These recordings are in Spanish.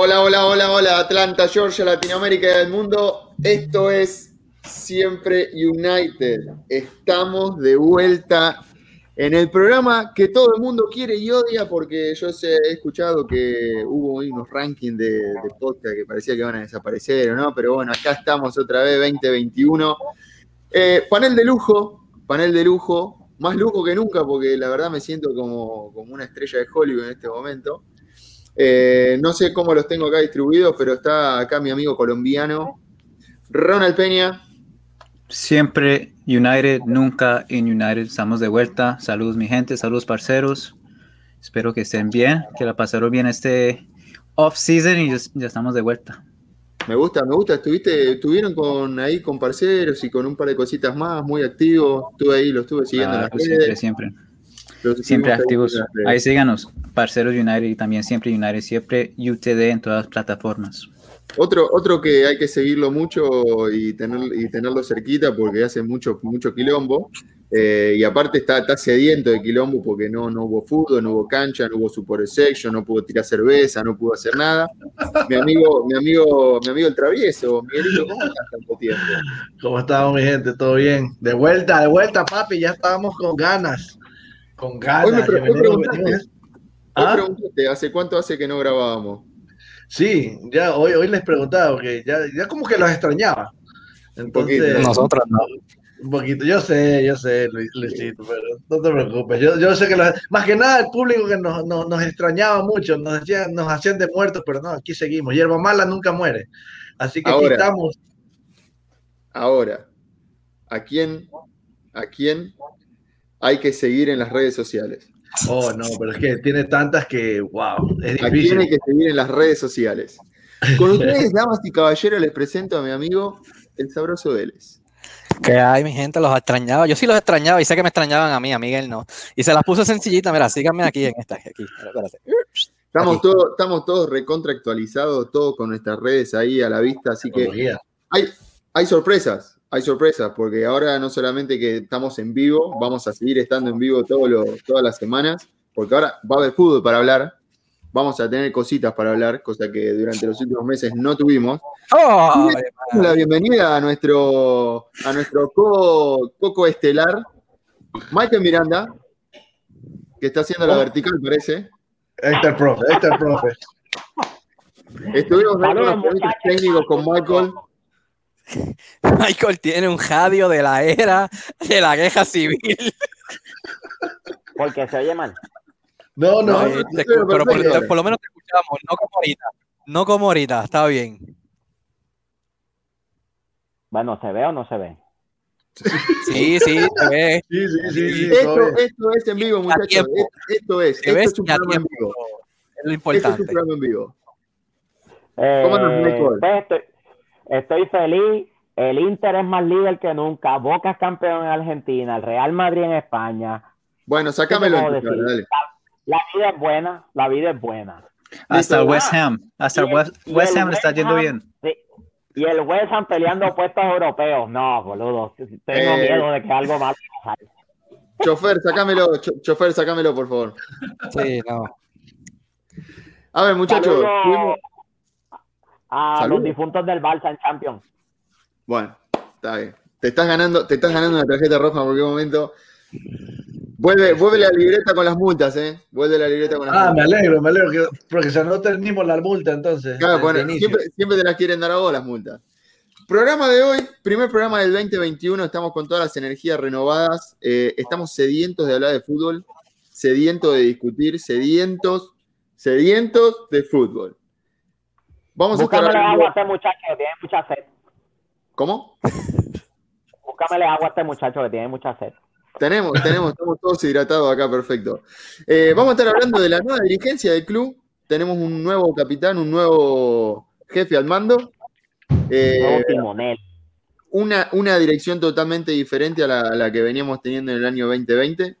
Hola, hola, hola, hola, Atlanta, Georgia, Latinoamérica y el mundo. Esto es Siempre United. Estamos de vuelta en el programa que todo el mundo quiere y odia porque yo he escuchado que hubo unos rankings de, podcast que parecía que van a desaparecer, ¿no? Pero bueno, acá estamos otra vez, 2021. Eh, panel de lujo, panel de lujo, más lujo que nunca porque la verdad me siento como, como una estrella de Hollywood en este momento. Eh, no sé cómo los tengo acá distribuidos, pero está acá mi amigo colombiano, Ronald Peña. Siempre United, nunca in United. Estamos de vuelta. Saludos, mi gente. Saludos, parceros. Espero que estén bien, que la pasaron bien este off-season y ya, estamos de vuelta. Me gusta, me gusta. Estuviste, estuvieron con ahí con parceros y con un par de cositas más, muy activos. Estuve ahí, lo estuve siguiendo en las Claro, redes. siempre, siempre. Los Siempre activos. Ahí síganos, parceros United y también siempre United, siempre UTD en todas las plataformas. Otro, otro que hay que seguirlo mucho y, tener, y tenerlo cerquita porque hace mucho, mucho quilombo. Eh, y aparte está, está sediento de quilombo porque no, no hubo fútbol, no hubo cancha, no hubo super section, no pudo tirar cerveza, no pudo hacer nada. Mi amigo, mi amigo, mi amigo el travieso, Miguelito, ¿cómo estás tanto tiempo? ¿Cómo estamos, mi gente? ¿Todo bien? De vuelta, de vuelta, papi. Ya estábamos con ganas. Con ganas. Hoy me pre- hoy preguntaste. Hoy ¿Ah? preguntaste, ¿hace cuánto hace que no grabábamos? Sí, ya hoy, hoy les preguntaba, que ya, ya como que los extrañaba. Entonces, poquito. Nosotros no. un poquito. Yo sé, yo sé, Luis- Luisito, pero no te preocupes. Yo, yo sé que los- más que nada el público que nos, nos, nos extrañaba mucho, nos, decían, nos hacían de muertos, pero no, aquí seguimos. Hierba mala nunca muere. Así que aquí estamos. Ahora, ¿a quién, a quién hay que seguir en las redes sociales? Oh, no, pero es que tiene tantas que, wow, es ¿A quién hay que seguir en las redes sociales? Con ustedes, damas y caballeros, les presento a mi amigo, el sabroso Vélez. Que hay, mi gente, los extrañaba. Yo sí los extrañaba y sé que me extrañaban a mí, a Miguel no. Y se las puso sencillita, mira, síganme aquí en esta, aquí. Espérate. Estamos todos, estamos todos recontractualizados, todos con nuestras redes ahí a la vista, así que hay, hay sorpresas, hay sorpresas, porque ahora no solamente que estamos en vivo, vamos a seguir estando en vivo todos los- todas las semanas, porque ahora va a haber fútbol para hablar, vamos a tener cositas para hablar, cosa que durante los últimos meses no tuvimos. ¡Oh! Damos la bienvenida a nuestro, a nuestro co, coco estelar, Michael Miranda, que está haciendo la Oh. vertical, parece. Ahí está el profe, ahí está el profe. Estuvimos unos muchachos. técnicos con Michael. Michael tiene un radio de la era de la guerra civil. Porque se oye mal. No, no, te pero por, lo menos te escuchamos, no como ahorita. No como ahorita, está bien. Bueno, ¿se ve o no se ve? Sí, sí, se ve. Sí, sí, sí, sí, Esto, esto es en vivo, muchachos. tiempo. Esto es. Se Esto ve es un programa en tiempo. vivo. Es lo Esto es importante. un programa en vivo. Eh, ¿Cómo andas, Michael? pues, estoy, estoy feliz. El Inter es más líder que nunca. Boca es campeón en Argentina. El Real Madrid en España. Bueno, sácamelo dale. La vida es buena. La vida es buena. Hasta. West Ham, hasta el- West, West Ham le está yendo Ham- bien. Sí. Y el West Ham peleando puestos europeos. No, boludo. Tengo Eh. miedo de que algo malo pase. Chofer, sácamelo, cho- chofer, sácamelo, por favor. Sí, no. A ver, muchachos. A Saludos. los difuntos del Barça en Champions. Bueno, está bien. Te estás ganando, te estás ganando una tarjeta roja en cualquier momento. Vuelve, vuelve la libreta con las multas, ¿eh? Vuelve la libreta con las Ah, me multas. alegro, me alegro, que, porque si no tenemos la multa entonces. Claro, bueno, siempre, siempre te las quieren dar a vos las multas. Programa de hoy, primer programa del 2021, estamos con todas las energías renovadas, eh, estamos sedientos de hablar de fútbol, sedientos de discutir, sedientos, sedientos de fútbol. Vamos a Búscamele hablando... agua a este muchacho que tiene mucha sed. ¿Cómo? Búscamele agua a este muchacho que tiene mucha sed. Tenemos, tenemos, estamos todos hidratados acá, perfecto. Eh, vamos a estar hablando de la nueva dirigencia del club. Tenemos un nuevo capitán, un nuevo jefe al mando. Eh, Nuevo timonel. una, una dirección totalmente diferente a la, a la que veníamos teniendo en el año 2020.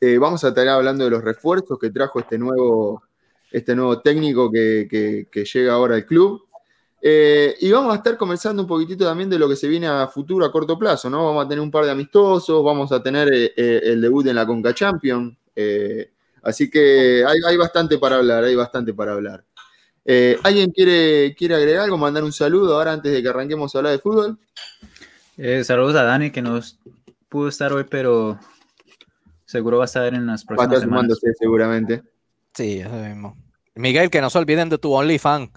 Eh, vamos a estar hablando de los refuerzos que trajo este nuevo, este nuevo técnico que, que- que llega ahora al club. Eh, y vamos a estar conversando un poquitito también de lo que se viene a futuro, a corto plazo, ¿no? Vamos a tener un par de amistosos, vamos a tener eh, eh, el debut en la Conca Champion. eh, así que hay, hay bastante para hablar, hay bastante para hablar. Eh, ¿Alguien quiere, quiere agregar algo, mandar un saludo ahora antes de que arranquemos a hablar de fútbol? Eh, saludos a Dani que no pudo estar hoy, pero seguro va a estar en las Va a próximas estar semanas. sumándose seguramente. Sí, eso mismo. Miguel, que no se olviden de tu OnlyFans.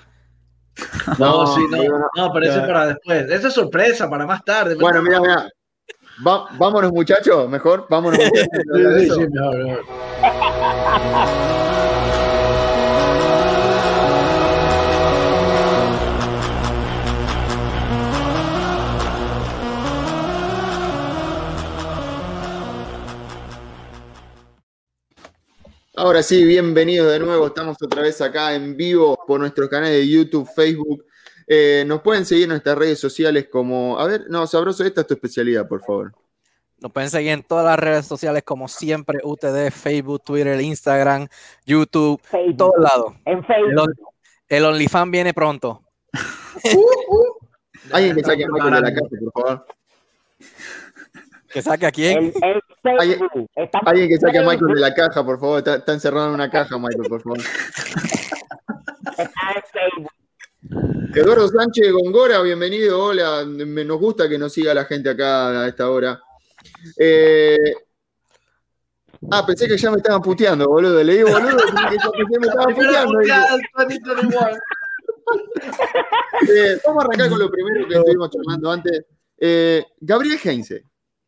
No, No, sí, no, no- no, pero eso es para después. Esa es sorpresa, para más tarde. Bueno, mira, mira. Va- vámonos, muchachos, mejor. Vámonos, muchachos. Sí, eso. sí, mejor, mejor. Ahora sí, bienvenidos de nuevo. Estamos otra vez acá en vivo por nuestros canales de YouTube, Facebook. Eh, nos pueden seguir en nuestras redes sociales como. A ver, no, Sabroso, esta es tu especialidad, por favor. Nos pueden seguir en todas las redes sociales como siempre, UTD, Facebook, Twitter, Instagram, YouTube, Facebook. todos lados. En El, Facebook. on- el OnlyFans viene pronto. Alguien que saque a Estamos Michael de la casa, por favor. Que saque a quién. En, en Facebook. Estamos Alguien que saque a Michael de la caja, por favor. Está, está encerrado en una caja, Michael, por favor. Está en Facebook. Eduardo Sánchez Gongora, bienvenido. Hola, me- nos gusta que nos siga la gente acá a esta hora. Eh, Ah, pensé que ya me estaban puteando, boludo. Le digo, boludo, pensé que ya pensé que me estaban puteando. puteada del 2021. Eh, vamos a arrancar con lo primero que estuvimos charlando antes. Eh, Gabriel Heinze,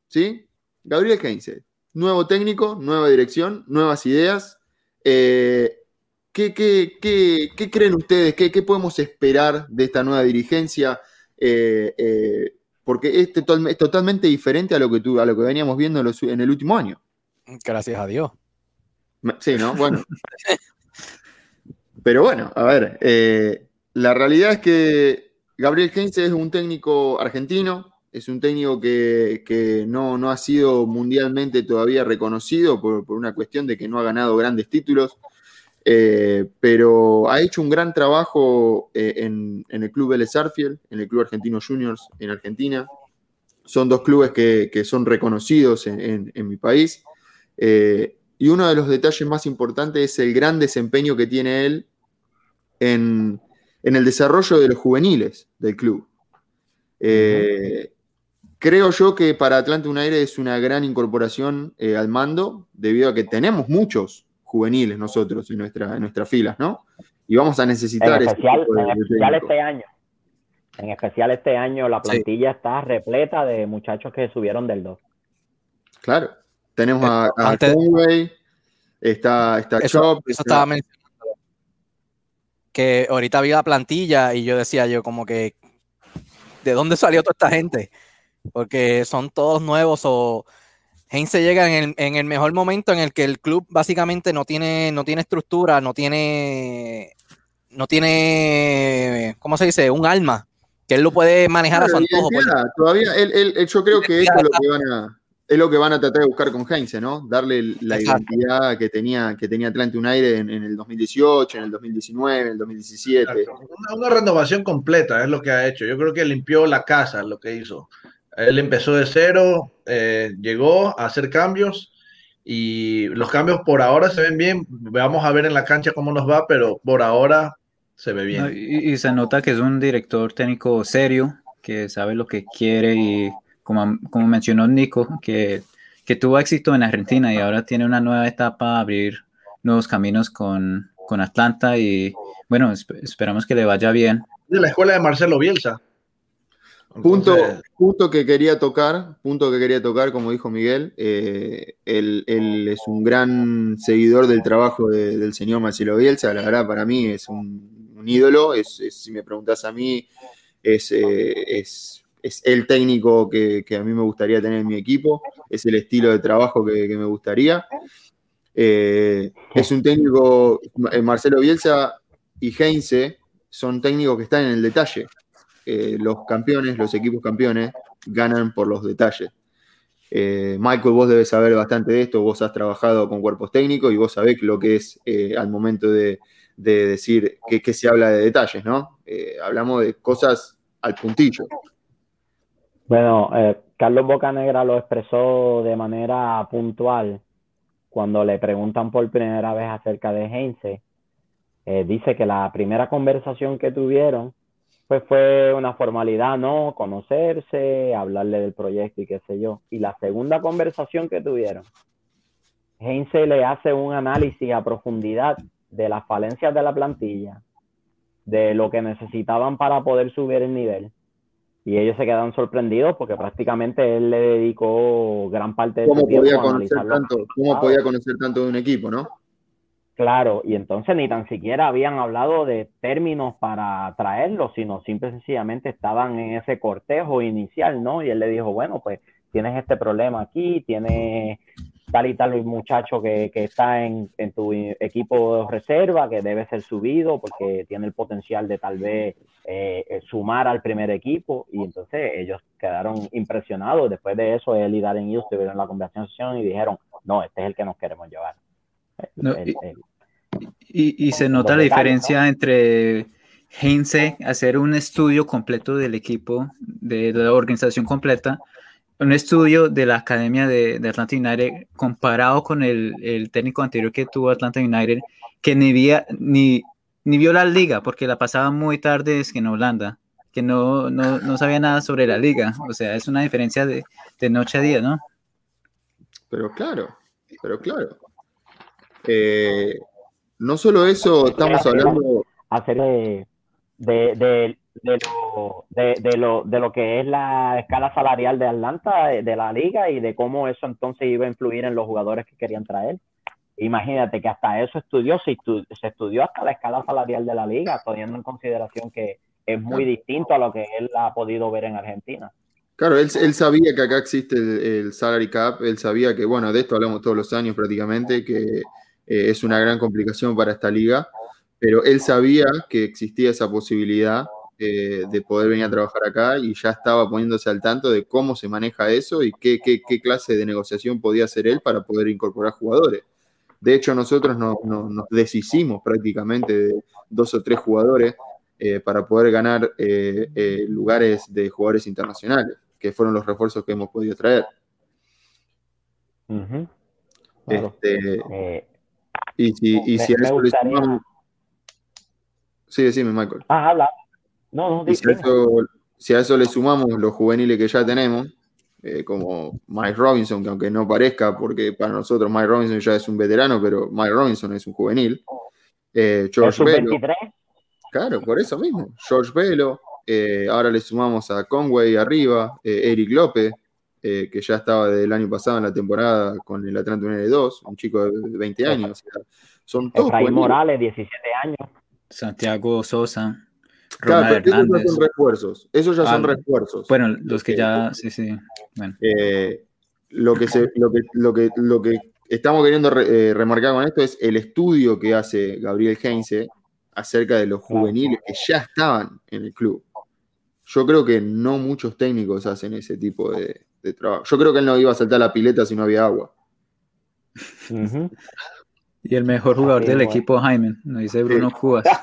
¿sí? Gabriel Heinze, nuevo técnico, nueva dirección, nuevas ideas. Eh, ¿qué, qué- qué- qué creen ustedes? ¿Qué, podemos esperar de esta nueva dirigencia? Eh, eh, porque es, total- es totalmente diferente a lo que, tú, a lo que veníamos viendo en, los- en el último año. Gracias a Dios. Sí, ¿no? Bueno. Pero bueno, a ver, la realidad es que Gabriel Heinze es un técnico argentino, es un técnico que, no, no ha sido mundialmente todavía reconocido por, por una cuestión de que no ha ganado grandes títulos, eh, pero ha hecho un gran trabajo eh, en, en el club Vélez Sarsfield, en el club Argentino Juniors en Argentina. Son dos clubes que, que son reconocidos en, en- mi país. Eh, y uno de los detalles más importantes es el gran desempeño que tiene él en, el desarrollo de los juveniles del club. Creo yo que para Atlanta United es una gran incorporación eh, al mando, debido a que tenemos muchos juveniles nosotros en, nuestra, en nuestras filas, ¿no? Y vamos a necesitar En especial, tipo de- en de especial técnico. este año. En especial este año la Sí. plantilla está repleta de muchachos que subieron del 2. Claro. Tenemos a, a Antes- Conway, está, está Eso, Chop, eso estaba mencionando. Que ahorita vi la plantilla y yo decía yo como que ¿de dónde salió toda esta gente? Porque son todos nuevos o Heinze llega en el, en el mejor momento en el que el club básicamente no tiene, no tiene estructura, no tiene, no tiene, ¿cómo se dice? Un alma, que él lo puede manejar a su Claro, antojo. pues. Todavía, él- él- yo creo que eso es lo que van a, es lo que van a tratar de buscar con Heinze, ¿no? Darle la Exacto. identidad que tenía, que tenía Atlanta United en, en el 2018, en el 2019, en el 2017. Exacto. Una, una renovación completa es lo que ha hecho. Yo creo que limpió la casa, lo que hizo. Él empezó de cero, eh, llegó a hacer cambios y los cambios por ahora se ven bien. Vamos a ver en la cancha cómo nos va, pero por ahora se ve bien. y, y se nota que es un director técnico serio, que sabe lo que quiere y como, como mencionó Nico, que, que tuvo éxito en Argentina y ahora tiene una nueva etapa, abrir nuevos caminos con, con Atlanta y bueno, esp- esperamos que le vaya bien. De la escuela de Marcelo Bielsa. Punto, Entonces, punto que quería tocar, punto que quería tocar, como dijo Miguel, eh, él, él es un gran seguidor del trabajo de- del señor Marcelo Bielsa, la verdad para mí es un, un ídolo, es, es- si me preguntas a mí, es, eh, es, es el técnico que, que a mí me gustaría tener en mi equipo, es el estilo de trabajo que, que me gustaría. Eh, es un técnico, eh, Marcelo Bielsa y Heinze son técnicos que están en el detalle eh, los campeones, los equipos campeones, ganan por los detalles. Eh, Michael, vos debes saber bastante de esto, vos has trabajado con cuerpos técnicos y vos sabés lo que es eh, al momento de, de decir que, se habla de detalles, ¿no? Hablamos de cosas al puntillo. Bueno, Carlos Bocanegra lo expresó de manera puntual cuando le preguntan por primera vez acerca de Heinze. dice que la primera conversación que tuvieron pues fue una formalidad, ¿no? Conocerse, hablarle del proyecto y qué sé yo. Y la segunda conversación que tuvieron, Heinze le hace un análisis a profundidad de las falencias de la plantilla, de lo que necesitaban para poder subir el nivel. Y ellos se quedan sorprendidos porque prácticamente él le dedicó gran parte de ¿Cómo su tiempo a analizar tanto, cómo resultados. podía conocer tanto de un equipo, no? Claro, y entonces ni tan siquiera habían hablado de términos para traerlo, sino simple y sencillamente estaban en ese cortejo inicial, ¿no? Y él le dijo, bueno, pues tienes este problema aquí, tienes tal y tal muchacho que, que está en, en tu equipo de reserva, que debe ser subido porque tiene el potencial de tal vez eh, eh, sumar al primer equipo. Y entonces ellos quedaron impresionados. Después de eso, él y Darren Hughes tuvieron la conversación y dijeron, no, este es el que nos queremos llevar. No, El- Y, y se nota la diferencia entre Heinze hacer un estudio completo del equipo, de, de la organización completa, un estudio de la academia de, de Atlanta United comparado con el, el técnico anterior que tuvo Atlanta United, que ni, vía, ni, ni vio la liga porque la pasaba muy tarde es que en Holanda, que no, no, no sabía nada sobre la liga. O sea, es una diferencia de, de noche a día, ¿no? Pero claro, pero claro. Eh, no solo eso, estamos hablando. hacer de, de, de, de lo, de, lo, de lo que es la escala salarial de Atlanta, de, la liga y de cómo eso entonces iba a influir en los jugadores que querían traer. Imagínate que hasta eso estudió, se, estu- se estudió hasta la escala salarial de la liga, teniendo en consideración que es muy distinto a lo que él ha podido ver en Argentina. Claro, él, él sabía que acá existe el, el salary cap, él sabía que, bueno, de esto hablamos todos los años prácticamente, que eh, es una gran complicación para esta liga, pero él sabía que existía esa posibilidad eh, de poder venir a trabajar acá y ya estaba poniéndose al tanto de cómo se maneja eso y qué, qué- qué clase de negociación podía hacer él para poder incorporar jugadores. De hecho, nosotros no- no- nos deshicimos prácticamente de dos o tres jugadores eh, para poder ganar eh, lugares de jugadores internacionales, que fueron los refuerzos que hemos podido traer. Claro. Este, y si, y me- si a me eso le gustaría- sumamos. Sí, decime, Michael. ah, habla. No, no, Y si a, eso, si a eso le sumamos los juveniles que ya tenemos, eh, como Mike Robinson, que aunque no parezca, porque para nosotros Mike Robinson ya es un veterano, pero Mike Robinson es un juvenil. Eh, ¿El George Velo, sub-23? claro, por eso mismo. George Velo, eh, ahora le sumamos a Conway arriba, Eric López, eh, que ya estaba desde el año pasado en la temporada con el Atlanta United 2, un chico de 20 años. o sea, son todos Efraín. Morales, 17 años. Santiago Sosa, Claro, esos ya Hernández. son refuerzos. Esos ya son Ah, refuerzos. Bueno, los que ya, sí, sí. Bueno, Eh, lo, que se, lo, que, lo, que, lo que estamos queriendo re- eh, remarcar con esto es el estudio que hace Gabriel Heinze acerca de los juveniles que ya estaban en el club. Yo creo que no muchos técnicos hacen ese tipo de, de trabajo. Yo creo que él no iba a saltar la pileta si no había agua. Y el mejor jugador Así del equipo, Jaime, nos dice Bruno Cubas.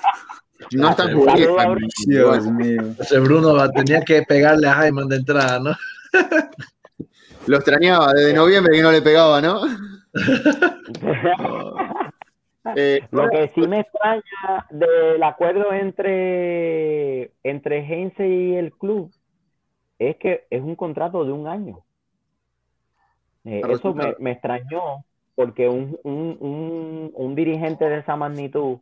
No es tan sí. juvenil. Saludos a Jaime, Dios igual. mío. Ese Bruno va- tenía que pegarle a Jaime de entrada, ¿no? Lo extrañaba desde noviembre que no le pegaba, ¿no? Eh, Lo que sí me extraña del acuerdo entre, entre Heinze y el club es que es un contrato de un año. Eh, eso me, me extrañó porque un, un, un, un dirigente de esa magnitud,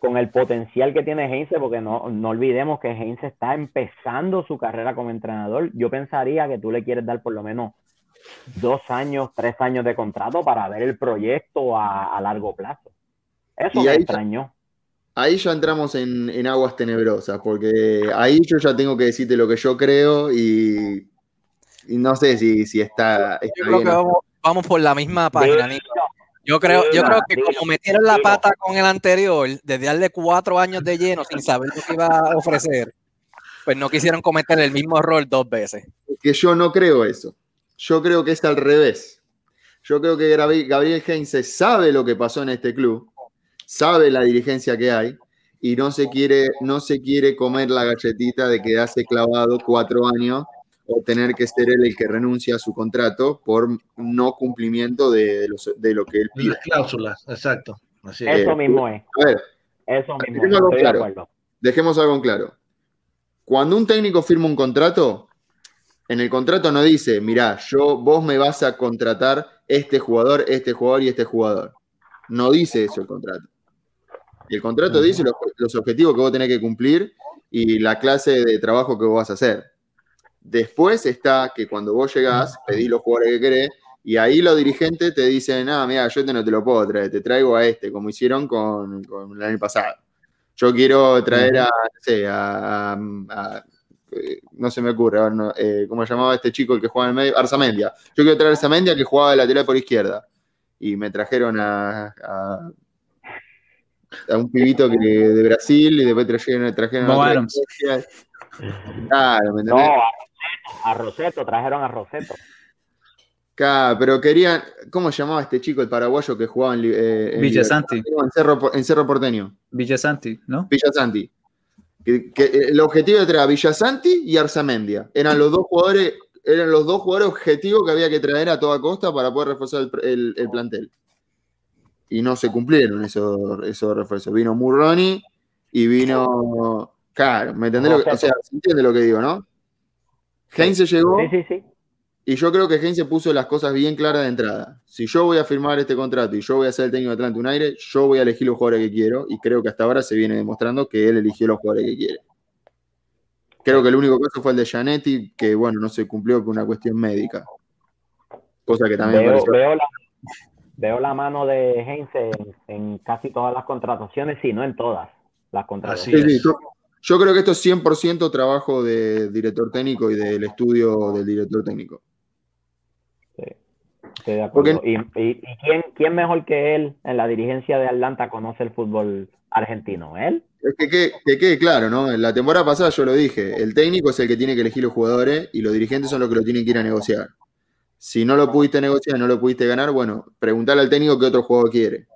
con el potencial que tiene Heinze, porque no, no olvidemos que Heinze está empezando su carrera como entrenador, yo pensaría que tú le quieres dar por lo menos dos años, tres años de contrato para ver el proyecto a, a largo plazo. Eso Y me ahí- extrañó. Ahí ya entramos en, en aguas tenebrosas, porque ahí yo ya tengo que decirte lo que yo creo y, y no sé si, si está, está Yo creo bien. que vamos, vamos por la misma página, Nico. Yo creo, yo creo que como metieron la pata con el anterior, de darle cuatro años de lleno sin saber lo que iba a ofrecer, pues no quisieron cometer el mismo error dos veces. que yo no creo eso. Yo creo que es al revés. Yo creo que Gabriel Gabriel Heinze sabe lo que pasó en este club, sabe la dirigencia que hay y no se quiere, no se quiere comer la galletita de quedarse clavado cuatro años o tener que ser él el que renuncia a su contrato por no cumplimiento de, los- de lo que él pide. Las cláusulas, exacto. Así es. Eso Eh, mismo es. A ver, Eso mismo, Dejemos algo claro. Dejemos algo en claro. Cuando un técnico firma un contrato, en el contrato no dice, mirá, yo, vos me vas a contratar este jugador, este jugador y este jugador. No dice eso el contrato. El contrato dice los, los objetivos que vos tenés que cumplir y la clase de trabajo que vos vas a hacer. Después está que cuando vos llegás, pedís los jugadores que querés y ahí los dirigentes te dicen, ah, mira, yo este no te lo puedo traer, te traigo a este, como hicieron con, con el año pasado. Yo quiero traer a, no sé, a, a- a- no se me ocurre, a ver, no, eh, ¿cómo llamaba este chico el que jugaba en el medio? Arzamendia. Yo quiero traer a Arzamendia que jugaba de lateral por izquierda. Y me trajeron a, a, un pibito que, de Brasil y después trajeron, trajeron a. Claro, ¿me No, entendés? a Roseto, a Roseto, trajeron a Roseto. Claro, pero querían, ¿cómo llamaba este chico, el paraguayo que jugaba en, eh, en Villasanti. Libertad? En Cerro, en Cerro Porteño. Villasanti, ¿no? Villasanti. Que, que el objetivo era Villasanti y Arzamendia. Eran los dos jugadores, eran los dos jugadores objetivos que había que traer a toda costa para poder reforzar el, el- el plantel. Y no se cumplieron esos, esos refuerzos. Vino Murroni y vino. Claro, ¿me entendés? Lo que- o sea, se entiende lo que digo, ¿no? Heinze llegó. Sí, sí, sí. Y yo creo que Heinze puso las cosas bien claras de entrada. Si yo voy a firmar este contrato y yo voy a ser el técnico de Atlanta United, yo voy a elegir los jugadores que quiero y creo que hasta ahora se viene demostrando que él eligió los jugadores que quiere. Creo que el único caso fue el de Gianetti, que bueno, no se cumplió por una cuestión médica. Cosa que también me Veo, pareció- veo, la, veo la mano de Heinze en, en casi todas las contrataciones, si no en todas las Sí, contrataciones. sí, yo, yo creo que esto es 100% trabajo del director técnico y del estudio del director técnico. Estoy de acuerdo. Porque- ¿Y, y, y quién, quién mejor que él en la dirigencia de Atlanta conoce el fútbol argentino? ¿Él? Es que, que, que quede claro, ¿no? En la temporada pasada yo lo dije, el técnico es el que tiene que elegir los jugadores y los dirigentes son los que lo tienen que ir a negociar. Si no lo pudiste negociar, no lo pudiste ganar, bueno, preguntarle al técnico qué otro jugador quiere.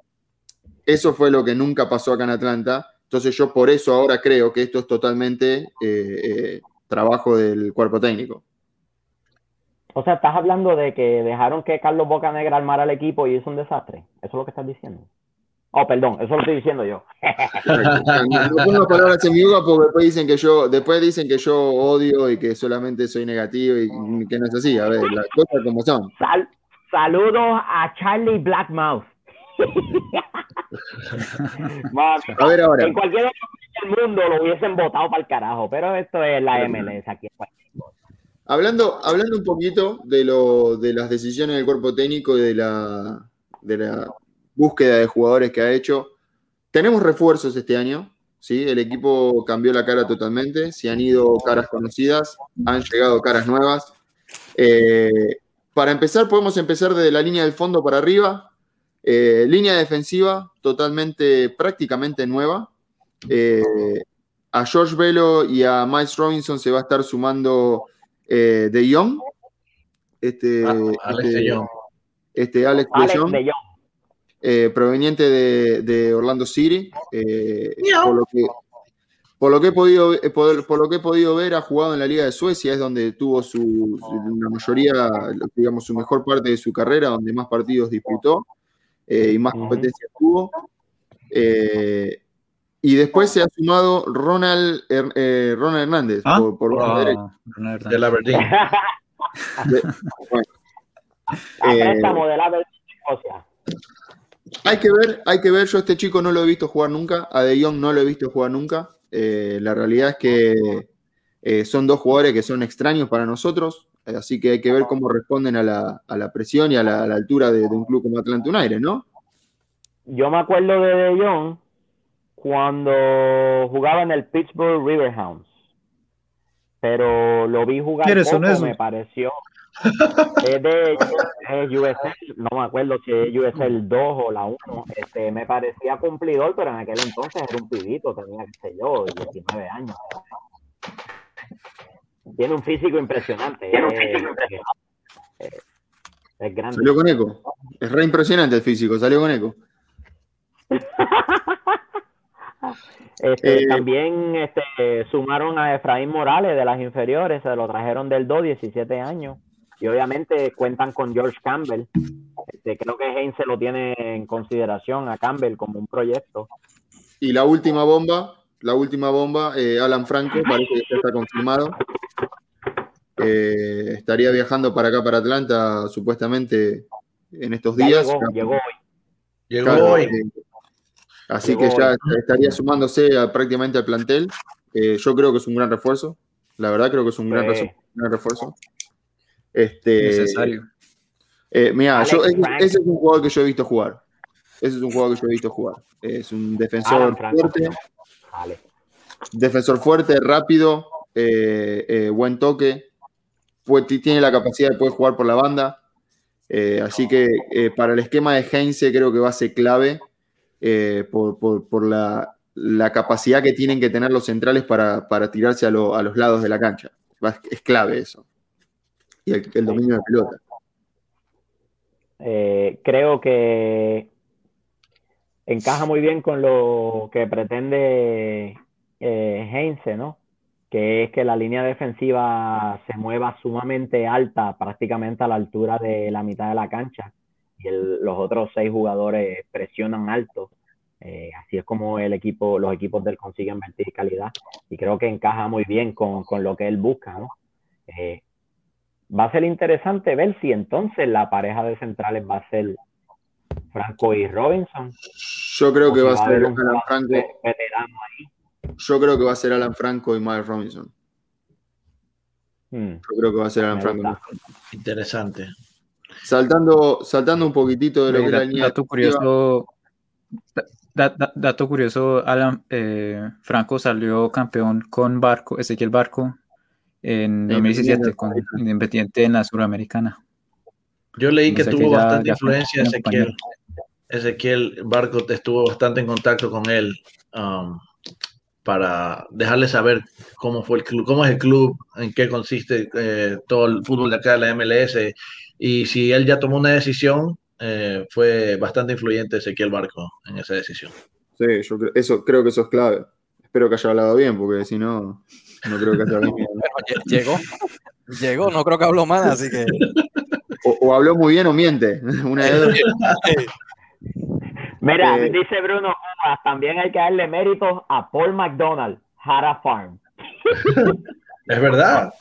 Eso fue lo que nunca pasó acá en Atlanta. Entonces yo por eso ahora creo que esto es totalmente eh, eh, trabajo del cuerpo técnico. O sea, estás hablando de que dejaron que Carlos Bocanegra armara el equipo y hizo un desastre. Eso es lo que estás diciendo. Oh, perdón, eso lo estoy diciendo yo. No pongo palabras en mi boca porque después dicen que yo, después dicen que yo odio y que solamente soy negativo y que no es así. A ver, las cosas como son. Sal- saludos a Charlie Blackmouth. A ver ahora. en cualquier otro país del mundo lo hubiesen votado para el carajo, pero esto es la MLS aquí. Hablando, hablando un poquito de, lo, de las decisiones del cuerpo técnico y de la, de la búsqueda de jugadores que ha hecho, tenemos refuerzos este año, ¿sí? El equipo cambió la cara totalmente, se han ido caras conocidas, han llegado caras nuevas. Eh, para empezar, podemos empezar desde la línea del fondo para arriba. Eh, línea defensiva totalmente, prácticamente nueva. Eh, a George Velo y a Miles Robinson se va a estar sumando eh, De Jong. Este, Ah, Alex este, de Jong. este Alex De Alex Jong, de Jong. Eh, proveniente de, de Orlando City. eh, por, lo que, por, lo que he podido, eh, por, por lo que he podido ver, ha jugado en la Liga de Suecia, es donde tuvo su, su- la mayoría, digamos, su mejor parte de su carrera, donde más partidos disputó eh, y más Ujú. competencias tuvo. Eh, y después se ha sumado Ronald, eh, Ronald Hernández ¿Ah? por, por Ah. Ronald De la Aberdeen. De- bueno, A Eh, préstamo de la Escocia. Hay que ver, hay que ver, yo a este chico no lo he visto jugar nunca, a De Jong no lo he visto jugar nunca. Eh, la realidad es que eh, son dos jugadores que son extraños para nosotros, eh, así que hay que ver cómo responden a la, a la presión y a la, a la altura de, de un club como Atlanta United, ¿no? Yo me acuerdo de De Jong cuando jugaba en el Pittsburgh Riverhounds. Pero lo vi jugar ¿Quieres poco, me pareció. Es de es USL, no me acuerdo si es USL 2 o la 1. Este, me parecía cumplidor, pero en aquel entonces era un pibito, tenía, qué sé yo, 19 años. Tiene un físico impresionante. es- es- es grande. Salió con eco. Es re impresionante el físico, salió con eco. Este, Eh, también este, sumaron a Efraín Morales de las inferiores, se lo trajeron del 2, 17 años. Y obviamente cuentan con George Campbell. Este, creo que Heinz se lo tiene en consideración a Campbell como un proyecto. Y la última bomba, la última bomba, eh, Alan Franco, parece que ya está confirmado. Eh, estaría viajando para acá, para Atlanta, supuestamente en estos Ya días. llegó, llegó hoy. Llegó Claro, hoy. eh, así Llegó que ya hoy. estaría sumándose a- prácticamente al plantel. Eh, yo creo que es un gran refuerzo. La verdad, creo que es un gran refuerzo. Este, Necesario. eh, mira, yo- ese, es un jugador que yo he visto jugar. Ese es un jugador que yo he visto jugar. Es un defensor fuerte, defensor fuerte, rápido, eh, eh, buen toque. Pues, ti- tiene la capacidad de poder jugar por la banda. Eh, así que eh, para el esquema de Heinze creo que va a ser clave eh, por, por- por la, la capacidad que tienen que tener los centrales para, para tirarse a, lo- a los lados de la cancha. Va- Es clave eso. El, dominio de pelota. Eh, creo que encaja muy bien con lo que pretende eh, Heinze, ¿no? Que es que la línea defensiva se mueva sumamente alta, prácticamente a la altura de la mitad de la cancha, y los otros seis jugadores presionan alto. Eh, así es como el equipo, los equipos del consiguen verticalidad, y creo que encaja muy bien con, con lo que él busca, ¿no? Eh, va a ser interesante ver si entonces la pareja de centrales va a ser Franco y Robinson. Yo creo que va a ser Alan Franco. ahí. Yo creo que va a ser Alan Franco y Miles Robinson. Hmm, Yo creo que va a ser Alan Franco. y gusta. Miles Robinson. Interesante. Saltando, saltando un poquitito de lo que la Dato, línea dato curioso, da- da- dato curioso, Alan eh, Franco salió campeón con Barco, Ezequiel Barco, en 2017 con Independiente en la Suramericana. Yo leí que tuvo ya- bastante ya influencia Ezequiel. Ezequiel Barco estuvo bastante en contacto con él um, para dejarle saber cómo fue el club, cómo es el club, en qué consiste eh, todo el fútbol de acá de la MLS. Y si él ya tomó una decisión, eh, fue bastante influyente Ezequiel Barco en esa decisión. Sí, yo creo, eso, creo que eso es clave. Espero que haya hablado bien, porque si no, no creo que haya hablado bien. Lle- Llegó. Llegó, no creo que habló mal, así que. O, o habló muy bien o miente. Una de dos. Mira, Eh, dice Bruno Cubas, también hay que darle méritos a Paul McDonald, Hara Farm. Es verdad.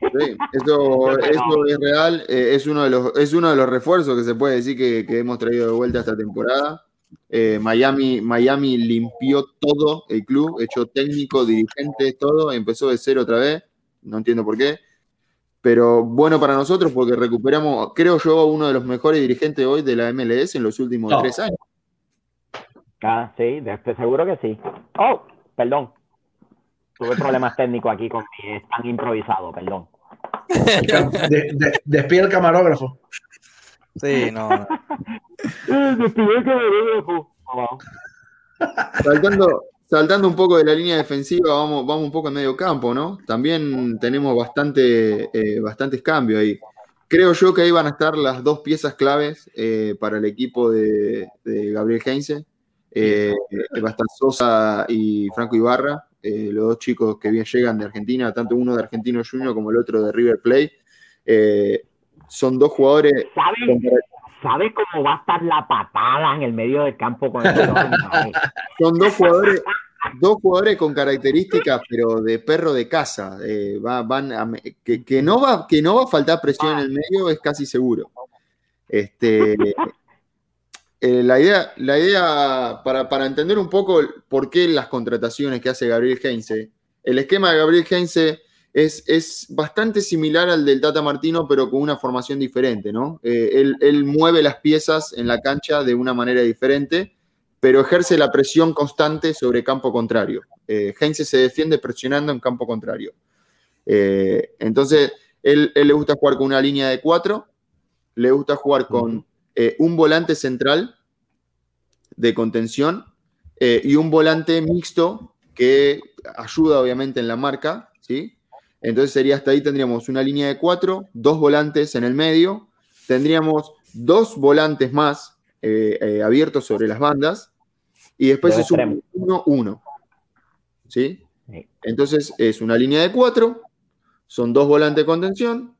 Sí, eso, eso es real. eh, es, uno de los, es uno de los refuerzos que se puede decir que, que hemos traído de vuelta esta temporada. Eh, Miami, Miami limpió todo el club, echó técnico, dirigente, todo, empezó de cero otra vez. No entiendo por qué. Pero bueno para nosotros porque recuperamos, creo yo, uno de los mejores dirigentes hoy de la MLS en los últimos No. tres años. Ah, sí, de- de- seguro que sí. Oh, perdón. Tuve problemas técnicos aquí con mi es tan improvisado, perdón. De- de- despide el camarógrafo. Sí, no. no. Saltando, saltando un poco de la línea defensiva, vamos, vamos un poco en medio campo, ¿no? También tenemos bastante, eh, bastantes cambios ahí. Creo yo que ahí van a estar las dos piezas claves eh, para el equipo de, de Gabriel Heinze. Eh, eh, Sosa y Franco Ibarra, eh, los dos chicos que bien llegan de Argentina, tanto uno de Argentino Junior como el otro de River Plate. Son dos jugadores ¿Sabes, con, ¿Sabes cómo va a estar la patada en el medio del campo con dos animales? Son dos jugadores, dos jugadores con características, pero de perro de casa. Eh, va- van a que, no va, que no va a faltar presión en el medio, es casi seguro. Este, eh, la idea, la idea para, para entender un poco el- por qué las contrataciones que hace Gabriel Heinze, el esquema de Gabriel Heinze es, es bastante similar al del Tata Martino, pero con una formación diferente, ¿no? Eh, él, él mueve las piezas en la cancha de una manera diferente pero ejerce la presión constante sobre campo contrario. Eh, Heinze se defiende presionando en campo contrario. Eh, entonces, él, le gusta jugar con una línea de cuatro, le gusta jugar con eh, un volante central de contención y un volante mixto que ayuda obviamente en la marca, ¿sí? Entonces sería hasta ahí tendríamos una línea de cuatro, dos volantes en el medio, tendríamos dos volantes más eh, eh, abiertos sobre las bandas y después es un extremos. 1-1. ¿Sí? Sí. Entonces es una línea de cuatro, son dos volantes de contención,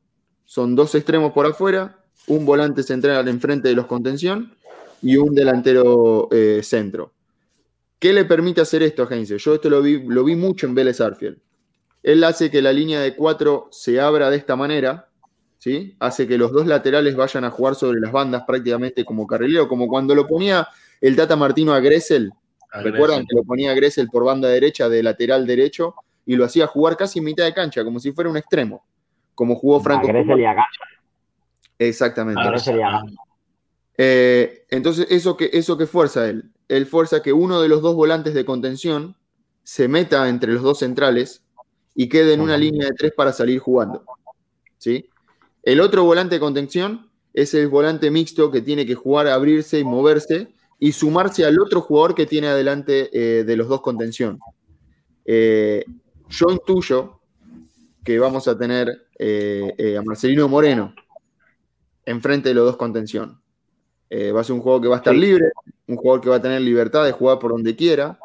son dos extremos por afuera, un volante central enfrente de los contención y un delantero eh, centro. ¿Qué le permite hacer esto a Heinze? Yo esto lo vi, lo vi mucho en Vélez Arfield. Él hace que la línea de cuatro se abra de esta manera, ¿sí? Hace que los dos laterales vayan a jugar sobre las bandas prácticamente como carrilero, como cuando lo ponía el Tata Martino a Gressel. A ¿Recuerdan Gressel. que lo ponía a Gressel por banda derecha de lateral derecho y lo hacía jugar casi en mitad de cancha, como si fuera un extremo? Como jugó Franco. A Gressel y a Gacha, Exactamente. a Gressel y a Gacha. Eh, entonces, ¿eso que, ¿eso que fuerza él? Él fuerza que uno de los dos volantes de contención se meta entre los dos centrales y quede en una línea de tres para salir jugando. ¿sí? El otro volante de contención es el volante mixto que tiene que jugar, abrirse y moverse y sumarse al otro jugador que tiene adelante eh, de los dos contención. Eh, yo intuyo que vamos a tener eh, a Marcelino Moreno enfrente de los dos contención. Va a ser un juego que va a estar libre, un jugador que va a tener libertad de jugar por donde quiera.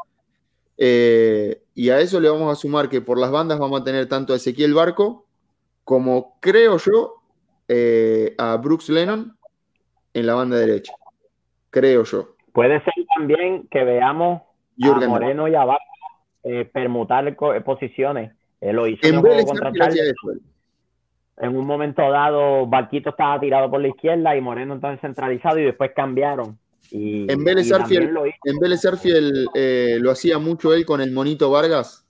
Eh, y a eso le vamos a sumar que por las bandas vamos a tener tanto a Ezequiel Barco como creo yo eh, a Brooks Lennon en la banda derecha. Creo yo. Puede ser también que veamos a Moreno y a Barca eh, permutar eh, posiciones. Eh, lo hizo en. En un momento dado, Barquito estaba tirado por la izquierda y Moreno entonces centralizado y después cambiaron. Y, En Vélez Arfield- lo. En Vélez eh, lo hacía mucho él con el Monito Vargas,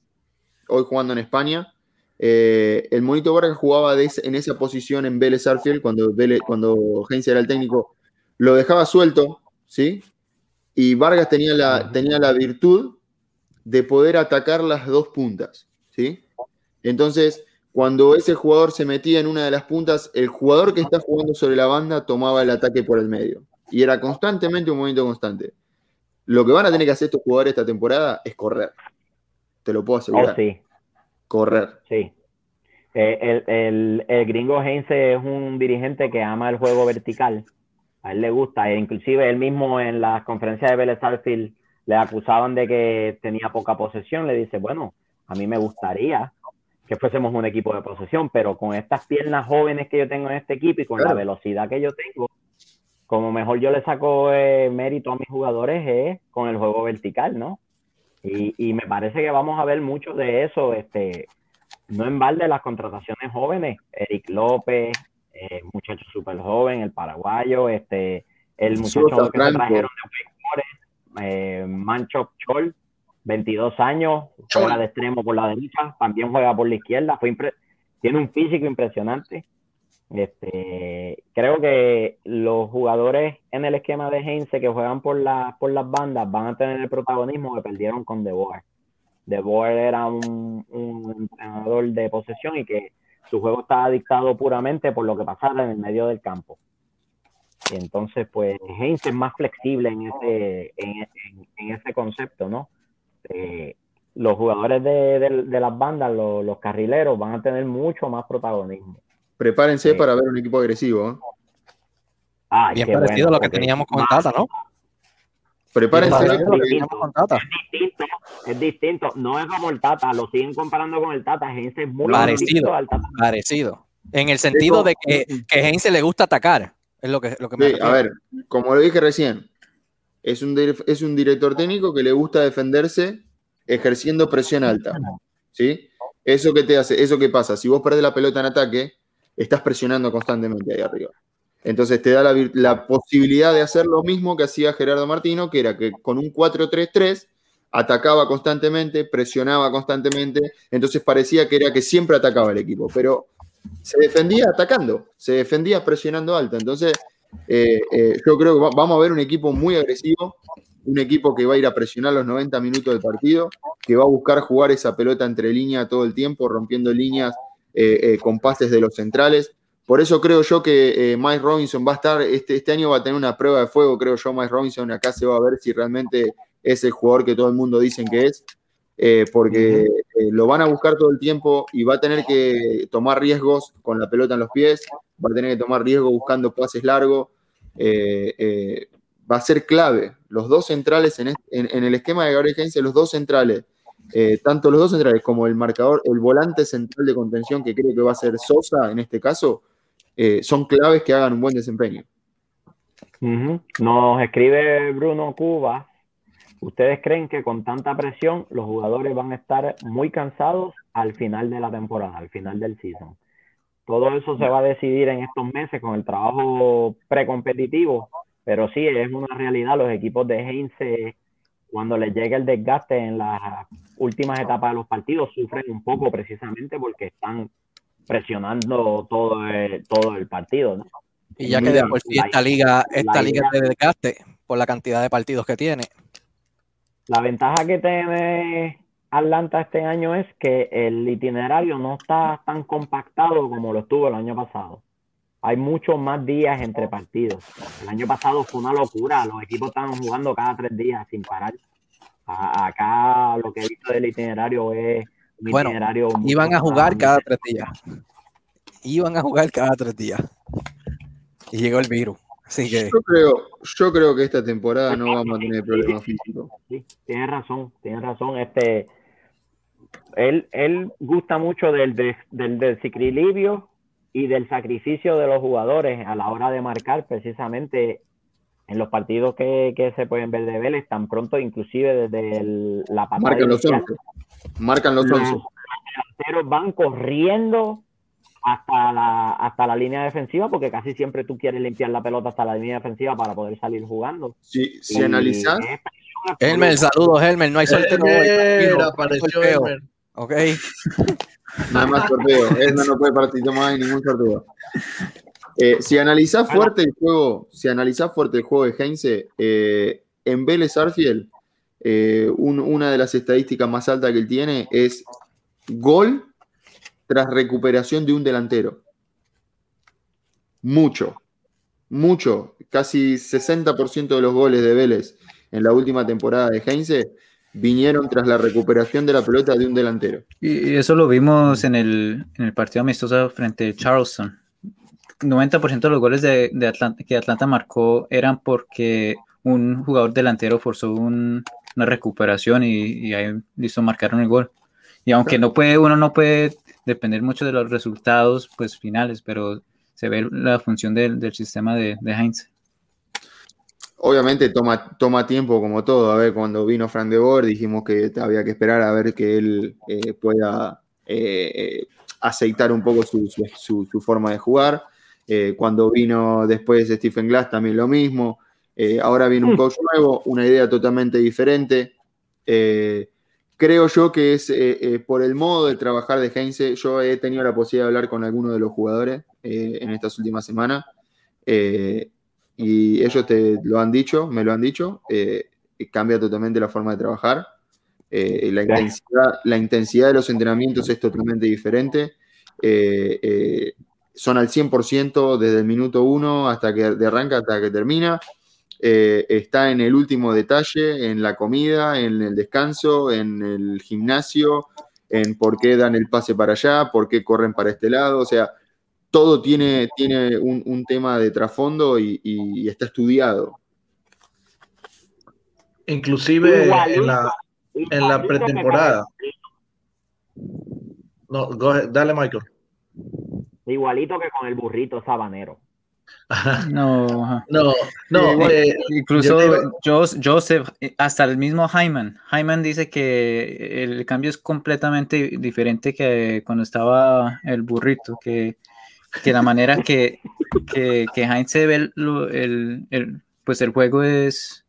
hoy jugando en España. Eh, el Monito Vargas jugaba de ese- en esa posición en Vélez Arfield cuando, Vélez- cuando Heinz era el técnico. Lo dejaba suelto, ¿sí? Y Vargas tenía la, tenía la virtud de poder atacar las dos puntas, ¿sí? Entonces, cuando ese jugador se metía en una de las puntas, el jugador que está jugando sobre la banda tomaba el ataque por el medio. Y era constantemente un movimiento constante. Lo que van a tener que hacer estos jugadores esta temporada es correr. Te lo puedo Oh, asegurar. sí, Correr. sí. Eh, el, el, el gringo Heinze es un dirigente que ama el juego vertical. A él le gusta. E inclusive él mismo en las conferencias de Vélez Arfield le acusaban de que tenía poca posesión. Le dice, bueno, a mí me gustaría que fuésemos un equipo de posesión, pero con estas piernas jóvenes que yo tengo en este equipo y con Claro. la velocidad que yo tengo, como mejor yo le saco eh, mérito a mis jugadores es con el juego vertical, ¿no? Y, y me parece que vamos a ver mucho de eso, este, no en balde las contrataciones jóvenes, Eric López, eh, muchacho súper joven, el paraguayo, este, el muchacho que trajeron de eh, Mancho Chol, 22 años, Chol. juega de extremo por la derecha, también juega por la izquierda, fue tiene un físico impresionante. Este, creo que los jugadores en el esquema de Heinze que juegan por, la, por las bandas van a tener el protagonismo que perdieron con De Boer. De Boer era un, entrenador de posesión y que su juego estaba dictado puramente por lo que pasara en el medio del campo. Y entonces, pues, Heinze es más flexible en ese, en, en- en ese concepto, ¿no? Eh, los jugadores de, de- las bandas, los carrileros, van a tener mucho más protagonismo. Prepárense Sí. para ver un equipo agresivo. ¿eh? Ay, Bien qué parecido bueno, a lo que teníamos con Tata, ¿no? Prepárense. Teníamos con Tata. distinto, es distinto. No es como el Tata, lo siguen comparando con el Tata. Heinze es muy Parecido. distinto al Tata. Parecido. En el sentido de que, que Heinze le gusta atacar. Es lo que, lo que me Sí, a ver, como lo dije recién, es un, es un director técnico que le gusta defenderse ejerciendo presión alta. ¿Sí? Eso que te hace, eso que pasa, si vos perdés la pelota en ataque, estás presionando constantemente ahí arriba. Entonces te da la, posibilidad de hacer lo mismo que hacía Gerardo Martino, que era que con un 4-3-3 atacaba constantemente, presionaba constantemente, entonces parecía que era que siempre atacaba el equipo, pero se defendía atacando, se defendía presionando alto. Entonces, eh, eh, yo creo que va- vamos a ver un equipo muy agresivo, un equipo que va a ir a presionar los 90 minutos del partido, que va a buscar jugar esa pelota entre línea todo el tiempo, rompiendo líneas eh, eh, con pases de los centrales. Por eso creo yo que eh, Mike Robinson va a estar, este, este año va a tener una prueba de fuego, creo yo, Mike Robinson, acá se va a ver si realmente es el jugador que todo el mundo dicen que es, eh, porque eh, lo van a buscar todo el tiempo y va a tener que tomar riesgos con la pelota en los pies, va a tener que tomar riesgos buscando pases largos. va a ser clave. Los dos centrales en, en- en el esquema de Gabriel Heinze, los dos centrales, eh, tanto los dos centrales como el marcador, el volante central de contención, que creo que va a ser Sosa en este caso, eh, son claves que hagan un buen desempeño. Nos escribe Bruno Cuba. ¿Ustedes creen que con tanta presión los jugadores van a estar muy cansados al final de la temporada, al final del season? Todo eso se va a decidir en estos meses con el trabajo precompetitivo, pero sí es una realidad. Los equipos de Heinze, cuando les llega el desgaste en las últimas etapas de los partidos, sufren un poco precisamente porque están presionando todo el, todo el partido. ¿no? Y ya que de por sí esta liga, esta liga de desgaste por la cantidad de partidos que tiene. La ventaja que tiene Atlanta este año es que el itinerario no está tan compactado como lo estuvo el año pasado. Hay muchos más días entre partidos. El año pasado fue una locura. Los equipos estaban jugando cada tres días sin parar. A- acá lo que he visto del itinerario es un Bueno, itinerario. Iban a jugar cada tres días. Iban a jugar cada tres días. Y llegó el virus. Así que Yo creo, yo creo que esta temporada no vamos a tener problemas físicos. Sí, tienes razón, tienes razón. Este, él, él gusta mucho del, des- del desequilibrio y del sacrificio de los jugadores a la hora de marcar, precisamente en los partidos que, que se pueden ver de Vélez, tan pronto, inclusive desde el- la patada Marcan los inicial, 11. Marcan los los 11. delanteros van corriendo hasta la, hasta la línea defensiva, porque casi siempre tú quieres limpiar la pelota hasta la línea defensiva para poder salir jugando. Si, si presión Helmer, saludos, Helmer. No hay sorteo hoy. Elmer, tranquilo, apareció sorteo. Ok. nada más sorteo. Él no, puede participar en ningún sorteo. Eh, si analizás fuerte el juego, si analizás fuerte el juego de Heinze, eh, en Vélez Arfield, eh, un- una de las estadísticas más altas que él tiene es gol tras recuperación de un delantero. Mucho, mucho. Casi 60% de los goles de Vélez en la última temporada de Heinze vinieron tras la recuperación de la pelota de un delantero. Y eso lo vimos en el, en el partido amistoso frente a Charleston. 90% de los goles de, de Atlanta, que Atlanta marcó eran porque un jugador delantero forzó un- una recuperación y, y ahí listo, marcaron el gol. Y aunque no puede, uno no puede depender mucho de los resultados pues, finales, pero se ve la función del, del sistema de, de Heinz. Obviamente toma, toma tiempo como todo. A ver, cuando vino Frank de Boer dijimos que había que esperar a ver que él eh, pueda eh, eh, aceitar un poco su, su- forma de jugar. Eh, cuando vino después Stephen Glass también lo mismo. Ahora viene un coach nuevo, una idea totalmente diferente. Creo yo que es por el modo de trabajar de Heinze. Yo he tenido la posibilidad de hablar con algunos de los jugadores en estas últimas semanas. Eh, y ellos te lo han dicho, me lo han dicho, eh, cambia totalmente la forma de trabajar. Eh, la, intensidad, la intensidad de los entrenamientos es totalmente diferente. Eh, son al 100% desde el minuto uno hasta que de arranca hasta que termina. Está en el último detalle, en la comida, en el descanso, en el gimnasio, en por qué dan el pase para allá, por qué corren para este lado. O sea, todo tiene, tiene un, un tema de trasfondo y, y está estudiado. Inclusive en la, en la pretemporada. No, go ahead, dale, Michael. el- igualito que con el burrito sabanero. No. No, no, igual. eh, Incluso Yo Joseph, eh, hasta el mismo Hyman. Hyman dice que el cambio es completamente diferente que cuando estaba el burrito, que, que la manera que, que, que Heinz se ve el, lo- el- el- pues el juego es,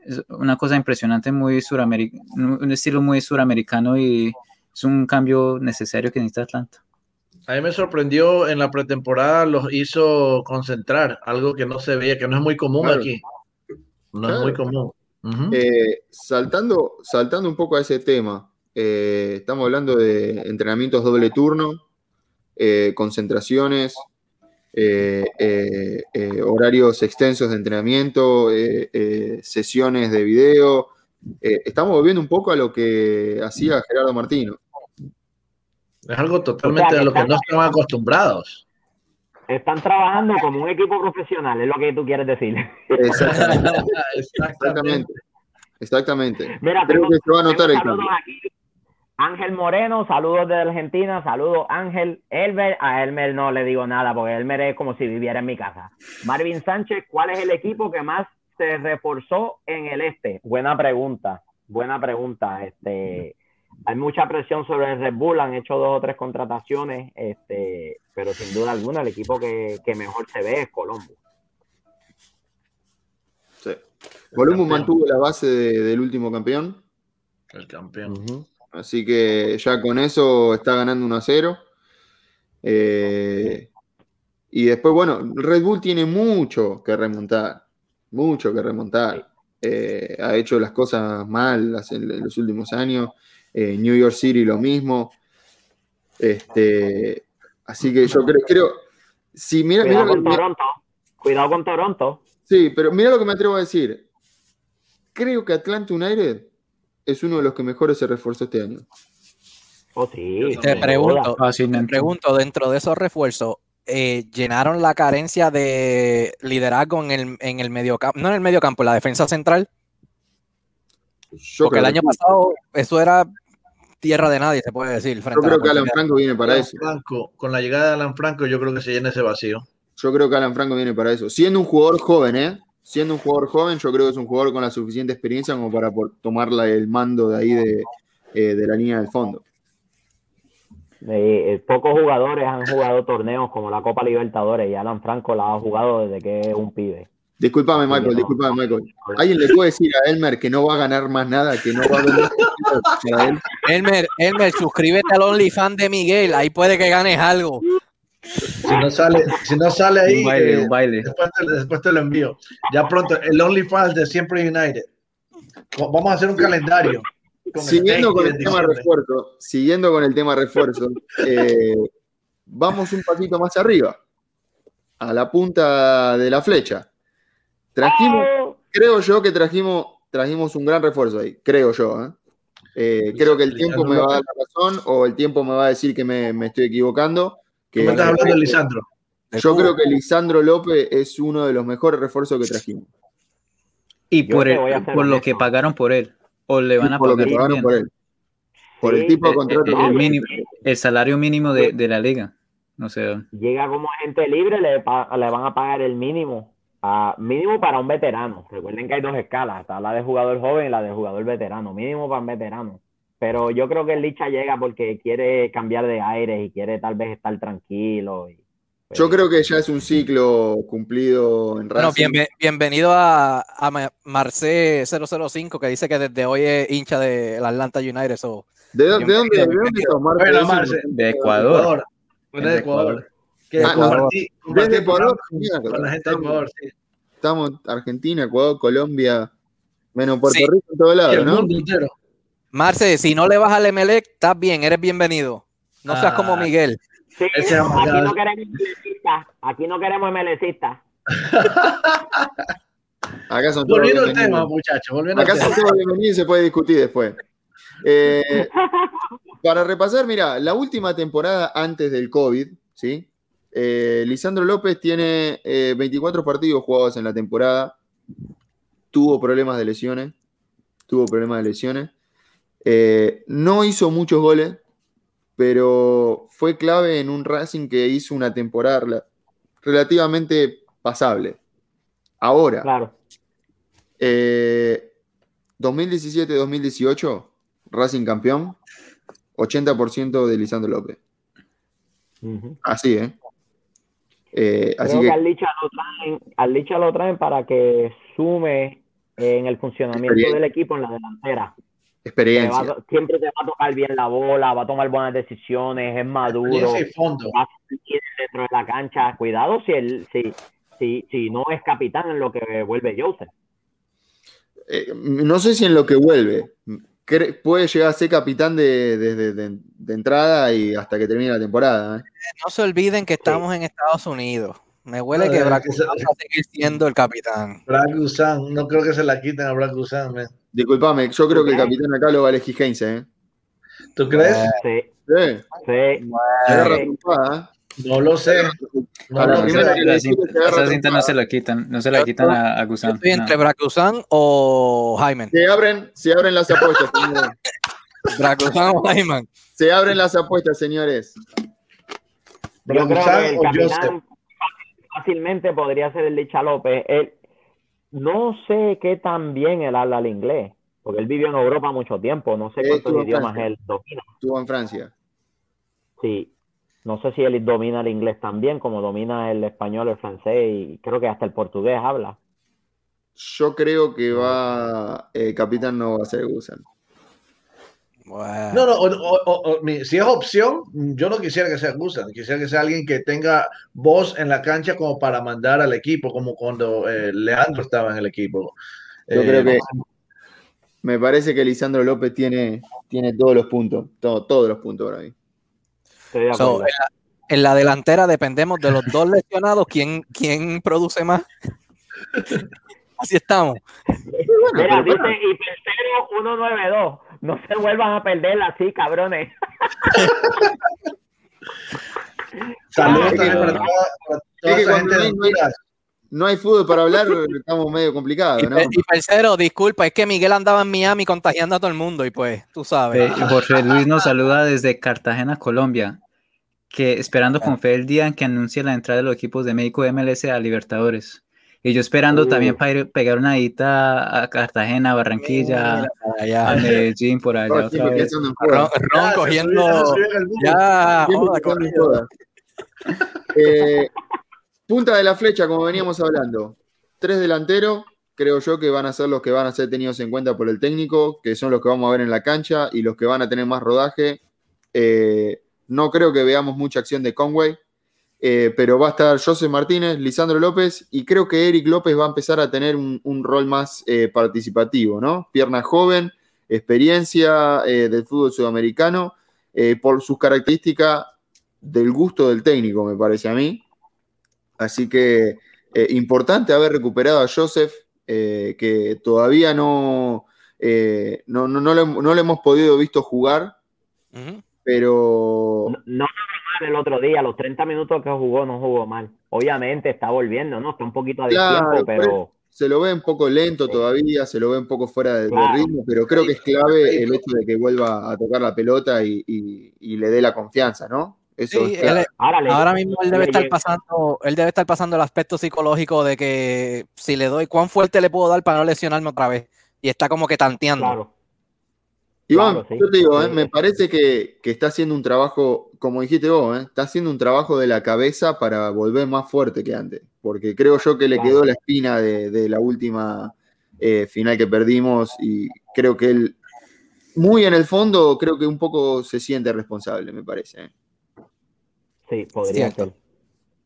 es una cosa impresionante, muy suramericano, un estilo muy suramericano y es un cambio necesario que necesita Atlanta. a mí me sorprendió en la pretemporada, los hizo concentrar, algo que no se veía, que no es muy común Claro. aquí. No Claro. es muy común. Ujú. Eh, saltando, saltando un poco a ese tema, eh, estamos hablando de entrenamientos doble turno, eh, concentraciones, eh, eh, eh, horarios extensos de entrenamiento, eh, eh, sesiones de video. Eh, estamos volviendo un poco a lo que hacía Gerardo Martino. Es algo totalmente O sea, a lo que no estaban acostumbrados. Están trabajando como un equipo profesional, es lo que tú quieres decir. Exactamente. Exactamente. Exactamente. Mira, Creo tengo- que se va a notar el cambio. aquí. Ángel Moreno, saludos de Argentina, saludos Ángel. Elmer, a Elmer no le digo nada porque Elmer es como si viviera en mi casa. Marvin Sánchez, ¿cuál es el equipo que más se reforzó en el este? Buena pregunta, buena pregunta. Este, hay mucha presión sobre el Red Bull, han hecho dos o tres contrataciones, este, pero sin duda alguna el equipo que, que mejor se ve es Colombo. Sí. Columbus mantuvo la base de- del último campeón, El campeón. Así que ya con eso está ganando 1 a 0. Eh, y después, bueno, Red Bull tiene mucho que remontar, mucho que remontar. Eh, ha hecho las cosas mal en, los últimos años. Eh, New York City lo mismo. Este, así que yo creo, creo si mira, mira Cuidado lo con que- Toronto, cuidado con Toronto. Sí, pero mira lo que me atrevo a decir. Creo que Atlanta United es uno de los que mejores se reforzó este año. Oh, sí. Te pregunto, te pregunto, dentro de esos refuerzos, eh, ¿llenaron la carencia de liderazgo en el, en el mediocampo, no en el mediocampo, en la defensa central? Yo Porque el año que- pasado eso era tierra de nadie, se puede decir. Yo creo que Alan. Franco viene para Alan eso. Franco, con la llegada de Alan Franco, yo creo que se llena ese vacío. Yo creo que Alan Franco viene para eso. Siendo un jugador joven, ¿eh? Siendo un jugador joven, yo creo que es un jugador con la suficiente experiencia como para por- tomar la- el mando de ahí de, eh, de la línea del fondo. Eh, eh, pocos jugadores han jugado torneos como la Copa Libertadores y Alan Franco la ha jugado desde que es un pibe. Disculpame, Michael, no. disculpame, Michael. ¿Alguien le puede decir a Elmer que no va a ganar más nada, que no va a él? Elmer, Elmer, suscríbete al OnlyFans de Miguel, ahí puede que ganes algo. Si no sale, si no sale ahí, Un baile, eh, un baile. después, te, después te lo envío. Ya pronto, el OnlyFans de Siempre United. Vamos a hacer un calendario. con Siguiendo con el tema refuerzo, siguiendo con el tema refuerzo, eh, vamos un pasito más arriba, a la punta de la flecha. Trajimos, creo yo que trajimos, trajimos un gran refuerzo ahí, creo yo. ¿eh? Eh, creo que el tiempo me va a dar la razón o el tiempo me va a decir que me, me estoy equivocando. ¿Tú Que me estás hablando de Lisandro? Yo creo que Lisandro López es uno de los mejores refuerzos que trajimos. Y Yo por, el- por lo que pagaron por él. O le van a por lo que pagar pagaron bien. por él. Por Sí, el tipo de eh, contrato el, que el él- mínimo- el salario mínimo de, de la liga. No sé. Llega como agente libre, le, van a pagar el mínimo. mínimo para un veterano. Recuerden que hay dos escalas. Está la de jugador joven y la de jugador veterano. Mínimo para un veterano. Pero yo creo que el Licha llega porque quiere cambiar de aire y quiere tal vez estar tranquilo. y, pues, Yo creo que ya es un ciclo cumplido en Bueno, Racing. bienve- bienvenido a, a Ma- Marce 005, que dice que desde hoy es hincha del Atlanta United. so, ¿De, dónde- de dónde, de dónde Marce? Bueno, Marce. De Ecuador. Bueno, de de Ecuador. Ecuador. Que Ah, no. compartí, compartí Desde Ecuador, con, con la gente de estamos- Ecuador, sí. Estamos Argentina, Ecuador, Colombia, menos Puerto Sí. Rico en todos Y lados, el ¿no? mundo entero. Marce, si no le vas al Emelec, estás bien, eres bienvenido. No seas Ah. como Miguel. Sí, Ese es aquí no queremos MLCistas. Aquí no queremos todos Volviendo al tema, muchachos, volviendo al Acá son tema. todos bienvenidos y se puede discutir después. Eh, para repasar, mira, la última temporada antes del COVID, ¿sí? Eh, Lisandro López tiene eh, 24 partidos jugados en la temporada. Tuvo problemas de lesiones. Tuvo problemas de lesiones. Eh, no hizo muchos goles, pero fue clave en un Racing que hizo una temporada rela- relativamente pasable. Ahora, Claro. eh, 2017-2018, Racing campeón, 80% de Lisandro López. Así, ¿eh? Eh, así que, que, al Licha lo traen, al Licha lo traen para que sume en el funcionamiento del equipo en la delantera. Te va a experiencia. siempre te va a tocar bien la bola, va a tomar buenas decisiones, es maduro, fondo. va a seguir dentro de la cancha. Cuidado si él, si, si, si no es capitán en lo que vuelve Joseph. Eh, no sé si en lo que vuelve. Puede llegar a ser capitán de, desde de, de entrada y hasta que termine la temporada. ¿eh? No se olviden que estamos en Estados Unidos. Me huele No, que es Braco que se- va a seguir siendo el capitán. Guzan, no creo que se la quiten a man. Disculpame, yo creo que el capitán acá lo va a elegir Heinze. ¿eh? ¿Tú crees? Sí, Sí, sí. trompada, No lo sé. No sé. cinta, esa cinta no se la quitan, no se la quitan a, a Yo Gusán. estoy no. entre Bracuzán o Jaime. ¿eh? Se abren, se abren las apuestas, señores. Bracuzán o Jaime. Se abren las apuestas, señores. Yo creo Brad que el Guzan o Joseph. Fácilmente podría ser el Licha López. Él, no sé qué tan bien él habla el inglés, porque él vivió en Europa mucho tiempo, no sé cuántos idiomas Francia. él domina. Estuvo en Francia. Sí, no sé si él domina el inglés tan bien como domina el español, el francés y creo que hasta el portugués habla. Yo creo que va. eh, capitán no va a ser Gusan. No, no, o- o- o- o- mi- si es opción, yo no quisiera que sea Gusan, quisiera que sea alguien que tenga voz en la cancha como para mandar al equipo, como cuando eh, Leandro estaba en el equipo. Yo Eh, creo que. Me parece que Lisandro López tiene, tiene todos los puntos. todo- todos los puntos para mí. So, en, la, en la delantera dependemos de los dos lesionados. ¿Quién, quién produce más? Así estamos. Mira, pero dice, y tercero 192. No se vuelvan a perder así, cabrones. Saludos también para toda, para toda esa gente de no hay- no hay- Honduras. No hay fútbol para hablar, estamos medio complicados, Y, ¿no? y tercero, disculpa, es que Miguel andaba en Miami contagiando a todo el mundo y pues, tú sabes. Jorge Luis nos saluda desde Cartagena, Colombia, que esperando con fe el día en que anuncie la entrada de los equipos de México MLS a Libertadores. Y yo esperando Uh. también para ir, pegar una ida a Cartagena, Barranquilla, Mira, a allá. Medellín, por allá otra vez. Ron, cogiendo. Ya, joda. Eh, punta de la flecha, como veníamos hablando. Tres delanteros, creo yo que van a ser los que van a ser tenidos en cuenta por el técnico, que son los que vamos a ver en la cancha y los que van a tener más rodaje. Eh, no creo que veamos mucha acción de Conway, eh, pero va a estar José Martínez, Lisandro López y creo que Eric López va a empezar a tener un, rol más eh, participativo, ¿no? Pierna joven, experiencia eh, del fútbol sudamericano, por sus características del gusto del técnico, me parece a mí. Así que importante haber recuperado a Joseph, que todavía no, no, no, no, le, hemos podido visto jugar, Ujú. Pero No, no jugó mal el otro día, los 30 minutos que jugó no jugó mal. Obviamente está volviendo, ¿no? Está un poquito a Claro, tiempo, pero se lo ve un poco lento Sí. todavía, se lo ve un poco fuera de, ritmo, pero creo que es clave el hecho de que vuelva a tocar la pelota y, y- y le dé la confianza, ¿no? Eso Sí, es clave. él- ahora, le- ahora mismo él debe estar llega- pasando, él debe estar pasando el aspecto psicológico de que si le doy, cuán fuerte le puedo dar para no lesionarme otra vez. Y está como que tanteando. Claro. Iván, Claro, sí. yo te digo, ¿eh? Me parece que, que está haciendo un trabajo, como dijiste vos, ¿eh? está haciendo un trabajo de la cabeza para volver más fuerte que antes, porque creo yo que le Claro. quedó la espina de, de la última eh, final que perdimos y creo que él, muy en el fondo, creo que un poco se siente responsable, me parece. Sí, podría Cierto. ser.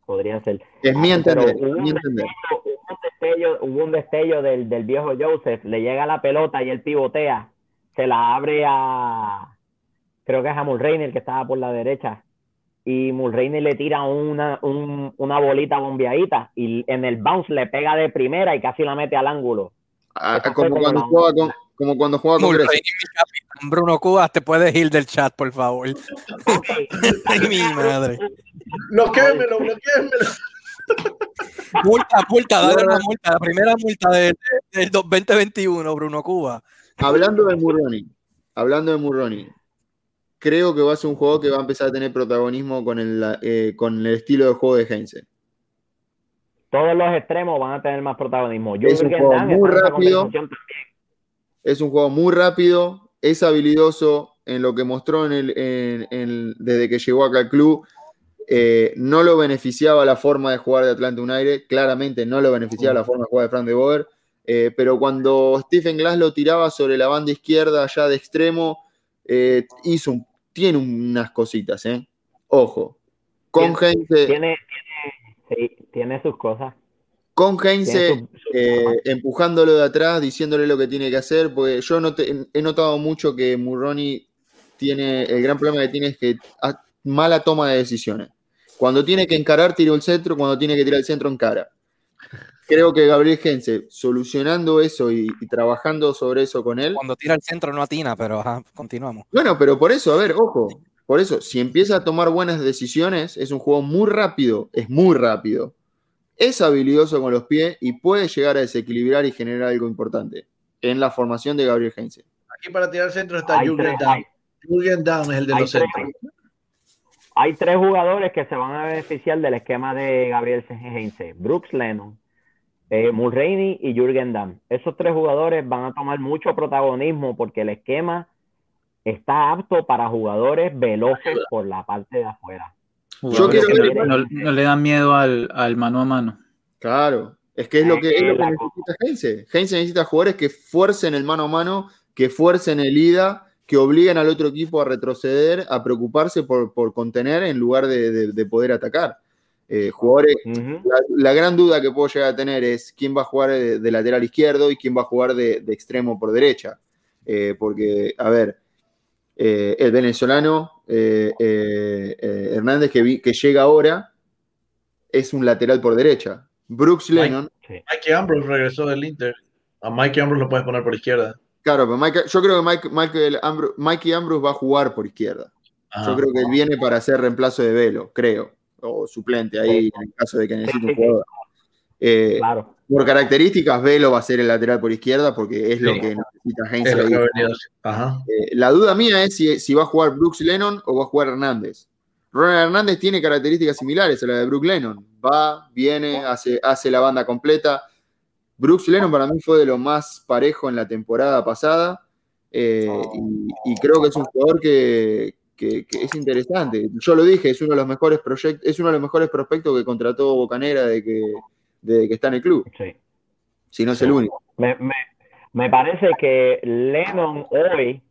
Podría ser. Es mi Ah, pero entender, hubo mi un entender. Hubo un destello, hubo un destello del, del viejo Joseph, le llega la pelota y él pivotea, se la abre a, creo que es a Mulreiner que estaba por la derecha, y Mulreiner le tira una, un- una bolita bombeadita y en el bounce le pega de primera y casi la mete al ángulo. Ah, como, como cuando jugaba con, como cuando con capitán Bruno Cubas, te puedes ir del chat, por favor. Ay, mi madre. Bloquéenmelo, bloquéenmelo. Multa, multa, dale una multa. La primera multa del, del 2021, Bruno Cuba. Hablando de Murroni, hablando de Murroni, creo que va a ser un juego que va a empezar a tener protagonismo con el, eh, con el estilo de juego de Heinze. Todos los extremos van a tener más protagonismo. Es un juego muy rápido. Es un juego muy rápido, es habilidoso en lo que mostró en el, en- en- desde que llegó acá al club. Eh, no lo beneficiaba la forma de jugar de Atlanta United, claramente no lo beneficiaba la forma de jugar de Frank de Boer. Eh, pero cuando Stephen Glass lo tiraba sobre la banda izquierda, allá de extremo, eh, hizo un- tiene unas cositas, ¿eh? Ojo. Con Heinze, Tiene, tiene, sí, tiene sus cosas. con Tiene Heinze eh, empujándolo de atrás, diciéndole lo que tiene que hacer, porque yo noté- he notado mucho que Murroni tiene, el gran problema que tiene es que ha- mala toma de decisiones. Cuando tiene que encarar, tira el centro, cuando tiene que tirar el centro, encara. Creo que Gabriel Gense, solucionando eso y, y trabajando sobre eso con él, Cuando tira el centro no atina, pero ajá, continuamos. bueno, pero por eso, a ver, ojo, por eso, si empieza a tomar buenas decisiones, es un juego muy rápido, es muy rápido, es habilidoso con los pies y puede llegar a desequilibrar y generar algo importante en la formación de Gabriel Heinze. Aquí para tirar centro está Hay Jürgen Jürgen Damm es el de hay los tres- centros. Hay tres jugadores que se van a beneficiar del esquema de Gabriel Heinze. Brooks Lennon, eh, Mulroney y Jürgen Damm. Esos tres jugadores van a tomar mucho protagonismo porque el esquema está apto para jugadores veloces por la parte de afuera. Yo quiero ver- no, no le dan miedo al, al mano a mano. Claro, es que es lo que, es lo que La- necesita Heinze. Heinze necesita jugadores que fuercen el mano a mano, que fuercen el ida, que obliguen al otro equipo a retroceder, a preocuparse por, por contener en lugar de, de- de poder atacar. Eh, jugadores, la, la gran duda que puedo llegar a tener es quién va a jugar de, de lateral izquierdo y quién va a jugar de, de extremo por derecha. Eh, porque, a ver, eh, el venezolano eh, eh, eh, Hernández que, vi- que llega ahora es un lateral por derecha. Brooks Mike. Lennon, Mikey Ambrose regresó del Inter. A Mikey Ambrose lo puedes poner por izquierda. claro, pero Mike- yo creo que Mike, Michael Ambro- Mikey Ambrose va a jugar por izquierda. Ajá. Yo creo que él viene para hacer reemplazo de Velo, creo, o suplente ahí en el caso de que necesite un jugador. Eh, Claro. Por características, Velo va a ser el lateral por izquierda porque es lo Sí. que necesita. Ajá. Eh, la duda mía es si, si va a jugar Brooks Lennon o va a jugar Hernández. Ronald Hernández tiene características similares a la de Brooks Lennon. Va, viene, hace, hace la banda completa. Brooks Lennon para mí fue de lo más parejo en la temporada pasada. eh, y, y creo que es un jugador que, que- que es interesante. Yo lo dije, es uno de los mejores proyectos, es uno de los mejores prospectos que contrató Bocanera de que, de que está en el club. Sí. Si no es el único. Me, me, me parece que Lennon hoy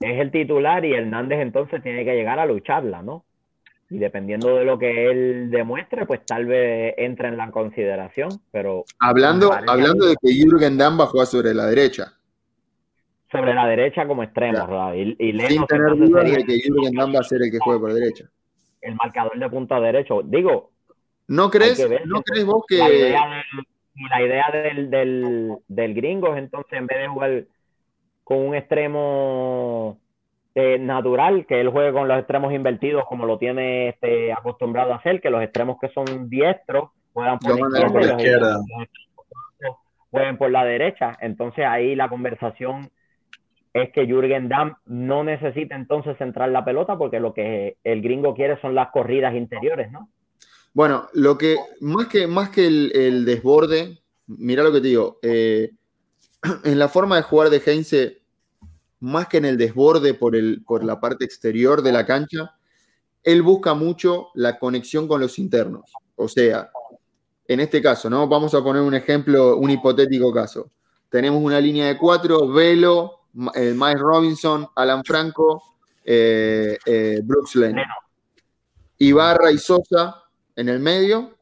es el titular y Hernández entonces tiene que llegar a lucharla, ¿no? Y dependiendo de lo que él demuestre, pues tal vez entre en la consideración, pero Hablando, hablando de que Jürgen Damm jugar sobre la derecha. Sobre la derecha como extremo. Y, y Sin Lennon tener de que Jürgen va a ser el que juegue por derecha. el marcador de punta derecho. Digo, ¿No crees, ver ¿no crees vos la que idea del, la idea del, del, del gringo es entonces en vez de jugar con un extremo eh, natural, que él juegue con los extremos invertidos como lo tiene este, acostumbrado a hacer, que los extremos que son diestros juegan por la izquierda, por la izquierda. jueguen por la derecha. Entonces ahí la conversación es que Jürgen Damm no necesita entonces centrar la pelota porque lo que el gringo quiere son las corridas interiores, ¿no? Bueno, lo que más que, más que el, desborde, mira lo que te digo, eh, en la forma de jugar de Heinze, más que en el desborde por, el, por la parte exterior de la cancha, él busca mucho la conexión con los internos. O sea, en este caso, ¿no? Vamos a poner un ejemplo, un hipotético caso. Tenemos una línea de cuatro, Velo, eh, Mike Robinson, Alan Franco, eh, eh, Brooks Lennon. Ibarra y Sosa en el medio,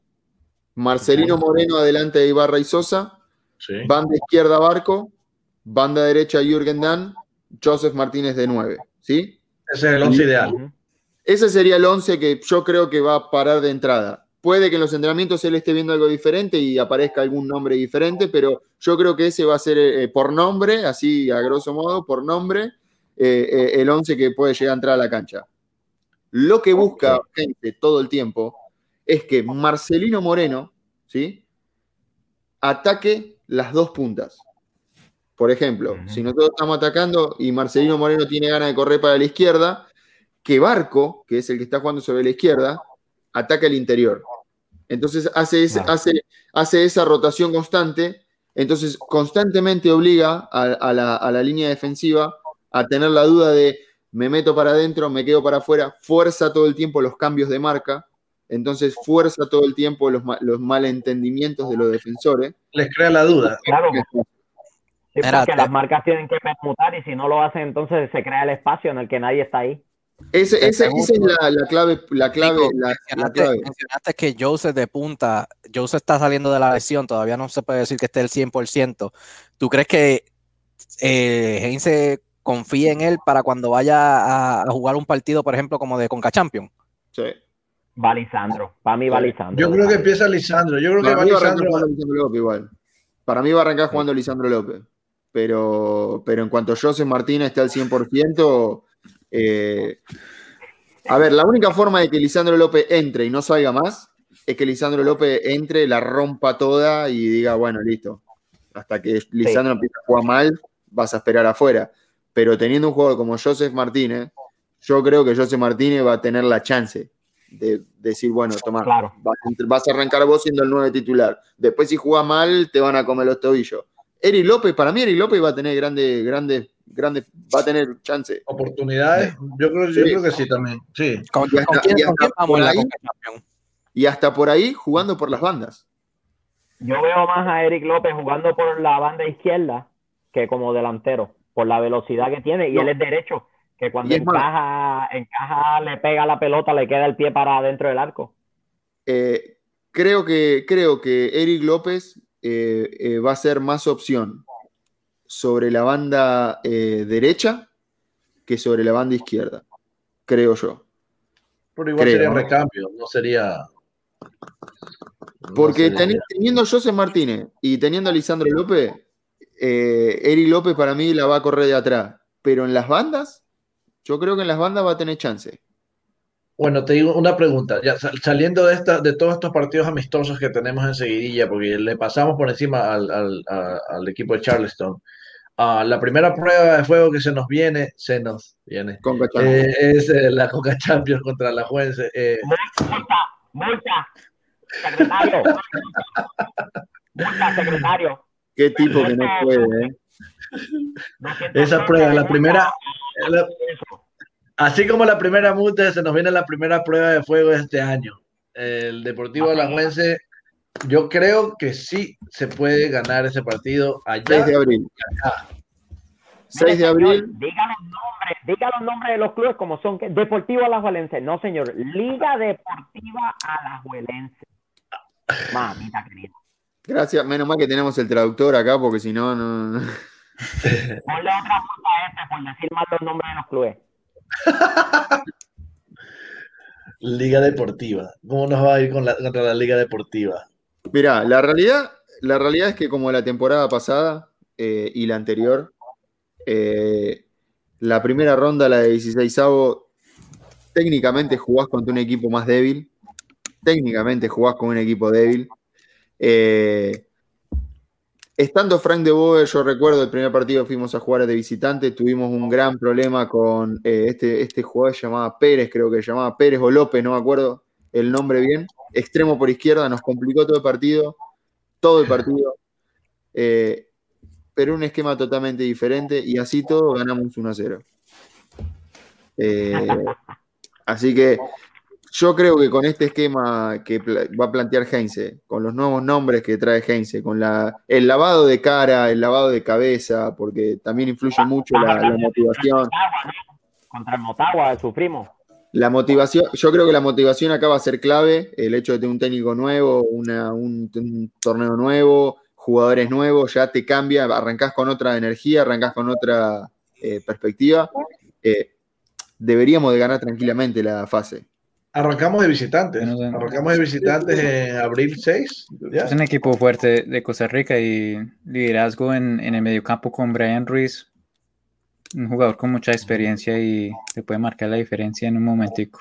Marcelino Moreno adelante de Ibarra y Sosa, Sí. banda izquierda Barco, banda derecha Jürgen Damm, Joseph Martínez de 9, ¿sí? Ese es el once ideal. Ujú. Ese sería el 11 que yo creo que va a parar de entrada. Puede que en los entrenamientos él esté viendo algo diferente y aparezca algún nombre diferente, pero yo creo que ese va a ser eh, por nombre, así a grosso modo, por nombre, eh, eh, el 11 que puede llegar a entrar a la cancha. Lo que busca gente todo el tiempo es que Marcelino Moreno, ¿sí? Ataque las dos puntas. Por ejemplo, si nosotros estamos atacando y Marcelino Moreno tiene ganas de correr para la izquierda, que Barco, que es el que está jugando sobre la izquierda, ataca el interior. Entonces hace, ese- hace, hace esa rotación constante, entonces constantemente obliga a, a la, a la línea defensiva a tener la duda de me meto para adentro, me quedo para afuera, fuerza todo el tiempo los cambios de marca, entonces fuerza todo el tiempo los, ma- los malentendimientos de los defensores. Les crea la duda. Claro, sí, porque las marcas tienen que permutar y si no lo hacen, entonces se crea el espacio en el que nadie está ahí. Ese- esa, es la, la clave, la clave, Nico, la- clave. mencionaste que Joseph de punta, Joseph está saliendo de la lesión, todavía no se puede decir que esté el 100%. ¿Tú crees que eh, Heinze confía en él para cuando vaya a, a jugar un partido, por ejemplo, como de Conca Champion? Sí. Va Lisandro, para mí va Lisandro. Yo creo que empieza Lisandro. Yo creo que Para va mí va a arrancar Lisandro. jugando Lisandro López igual. Para mí va a arrancar jugando Lisandro López. Pero, pero en cuanto José Martínez esté al 100%, eh, a ver, la única forma de que Lisandro López entre y no salga más es que Lisandro López entre, la rompa toda y diga, bueno, listo. Hasta que Lisandro empiece a jugar mal, vas a esperar afuera. Pero teniendo un jugador como Joseph Martínez, yo creo que José Martínez va a tener la chance de decir, bueno, toma, Claro. vas, a arrancar vos siendo el 9 titular. Después, si jugás mal, te van a comer los tobillos. Eric López, para mí, Eric López va a tener grandes, grandes, grandes, va a tener chance. Oportunidades, yo creo, yo Sí. creo que sí también. Sí. ¿Con, Y hasta- con quién, y con hasta quién vamos por en la ahí- Conca Champions? Y hasta por ahí jugando por las bandas. Yo veo más a Eric López jugando por la banda izquierda que como delantero, por la velocidad que tiene. Y No. él es derecho, que cuando encaja, encaja, le pega la pelota, le queda el pie para dentro del arco. Eh, creo, que, creo que Eric López eh, eh, va a ser más opción sobre la banda eh, derecha que sobre la banda izquierda, creo yo. Pero igual Creo, sería recambio, no sería. no Porque sería- teniendo a José Martínez y teniendo a Lisandro López, eh, Eric López para mí la va a correr de atrás. Pero en las bandas, yo creo que en las bandas va a tener chance. Bueno, te digo una pregunta. Ya sal- saliendo de esta, de todos estos partidos amistosos que tenemos en seguidilla, porque le pasamos por encima al, al equipo de Charleston. Ah, la primera prueba de fuego que se nos viene, se nos viene, eh, es eh, la Coca Champions contra la Juense. Eh, ¡Multa! ¡Multa! ¡Secretario! ¡Multa, secretario! Qué tipo que no puede, ¿eh? 200 esa prueba, la primera, la- Eso. así como la primera multa, se nos viene la primera prueba de fuego de este año. El Deportivo Alajuelense, yo creo que sí se puede ganar ese partido 6 allá. de abril. Mire, 6 de abril. Diga los nombres, diga los nombres de los clubes como son. que- Deportivo Alajuelense. No, señor. Liga Deportiva Alajuelense. Mamita querida. Gracias, menos mal que tenemos el traductor acá, porque si no, no. Ponle otra multa a este por decir mal los nombres de los clubes. Liga Deportiva. ¿Cómo nos va a ir con la, contra la Liga Deportiva? Mirá, la realidad, la realidad es que como la temporada pasada eh, y la anterior, eh, la primera ronda, la de 16 técnicamente jugás contra un equipo más débil. Técnicamente jugás con un equipo débil. Eh, estando Frank de Boer, yo recuerdo el primer partido fuimos a jugar de visitante, tuvimos un gran problema con eh, este, este jugador llamaba Pérez, creo que se llamaba Pérez o López, no me acuerdo el nombre bien. Extremo por izquierda, nos complicó todo el partido, todo el partido. Eh, pero un esquema totalmente diferente y así todo ganamos 1 a 0. Eh, así que yo creo que con este esquema que va a plantear Heinze, con los nuevos nombres que trae Heinze, con la, el lavado de cara, el lavado de cabeza, porque también influye mucho la, la motivación. Contra el Motagua, sufrimos. La motivación, yo creo que la motivación acá va a ser clave, el hecho de tener un técnico nuevo, una- un, un torneo nuevo, jugadores nuevos, ya te cambia, arrancás con otra energía, arrancás con otra eh, perspectiva. Eh, deberíamos de ganar tranquilamente la fase. Arrancamos de visitantes. Arrancamos de visitantes en abril 6. ¿ya? Es un equipo fuerte de Costa Rica y liderazgo en, en el mediocampo con Brian Ruiz, un jugador con mucha experiencia y te puede marcar la diferencia en un momentico.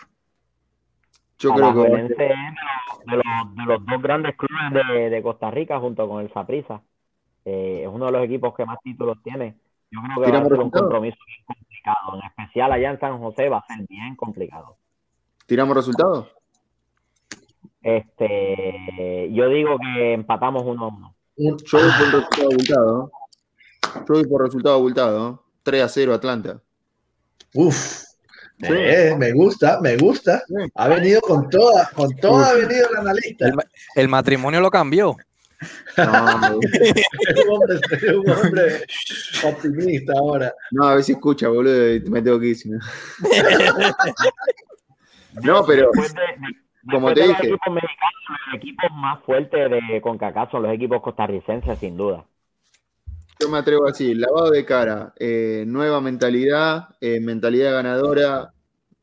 Yo creo que a de los, de los- de los dos grandes clubes de, de Costa Rica junto con el Saprissa. es uno de los equipos que más títulos tiene. Yo creo que va a ¿Tiramos ser un compromiso bien complicado. En especial allá en San José va a ser bien complicado. ¿Tiramos resultados? Este, yo digo que empatamos 1-1. Un- Yo voy por resultado abultado. Yo voy por resultado abultado. ¿No? 3 a 0 Atlanta. Uf. Sí. Eh, me gusta, me gusta. Ha venido con toda, con toda ha venido el analista. El, el matrimonio lo cambió. No, Es un hombre, es un hombre optimista ahora. no, a ver si escucha, boludo, y me tengo que ir. no. No, pero Después de, de- Como después te de los dije. equipos mexicanos, los equipos más fuertes de CONCACAF son los equipos costarricenses, sin duda. Yo me atrevo a decir, lavado de cara, eh, nueva mentalidad, eh, mentalidad ganadora.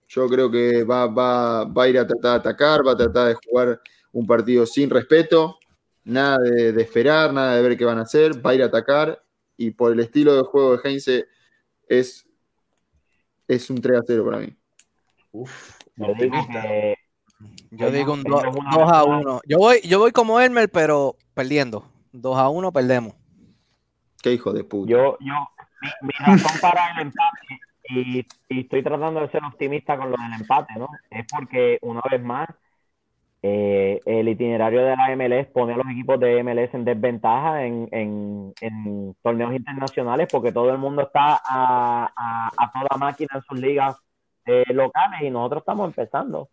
Yo creo que va, va, va a ir a tratar de atacar, va a tratar de jugar un partido sin respeto, nada de, de esperar, nada de ver qué van a hacer, va a ir a atacar y por el estilo de juego de Heinze es, es un 3 a 0 para mí. Uf, Yo digo un ellos 2 una a vez- 1. Yo voy, yo voy como Elmer, pero perdiendo. 2 a 1 perdemos. Qué hijo de puta. yo, yo, mi, mi razón para el empate y, estoy tratando de ser optimista con lo del empate, ¿no? Es porque, una vez más, eh, el itinerario de la MLS pone a los equipos de MLS en desventaja en, torneos internacionales porque todo el mundo está a toda máquina en sus ligas eh, locales y nosotros estamos empezando.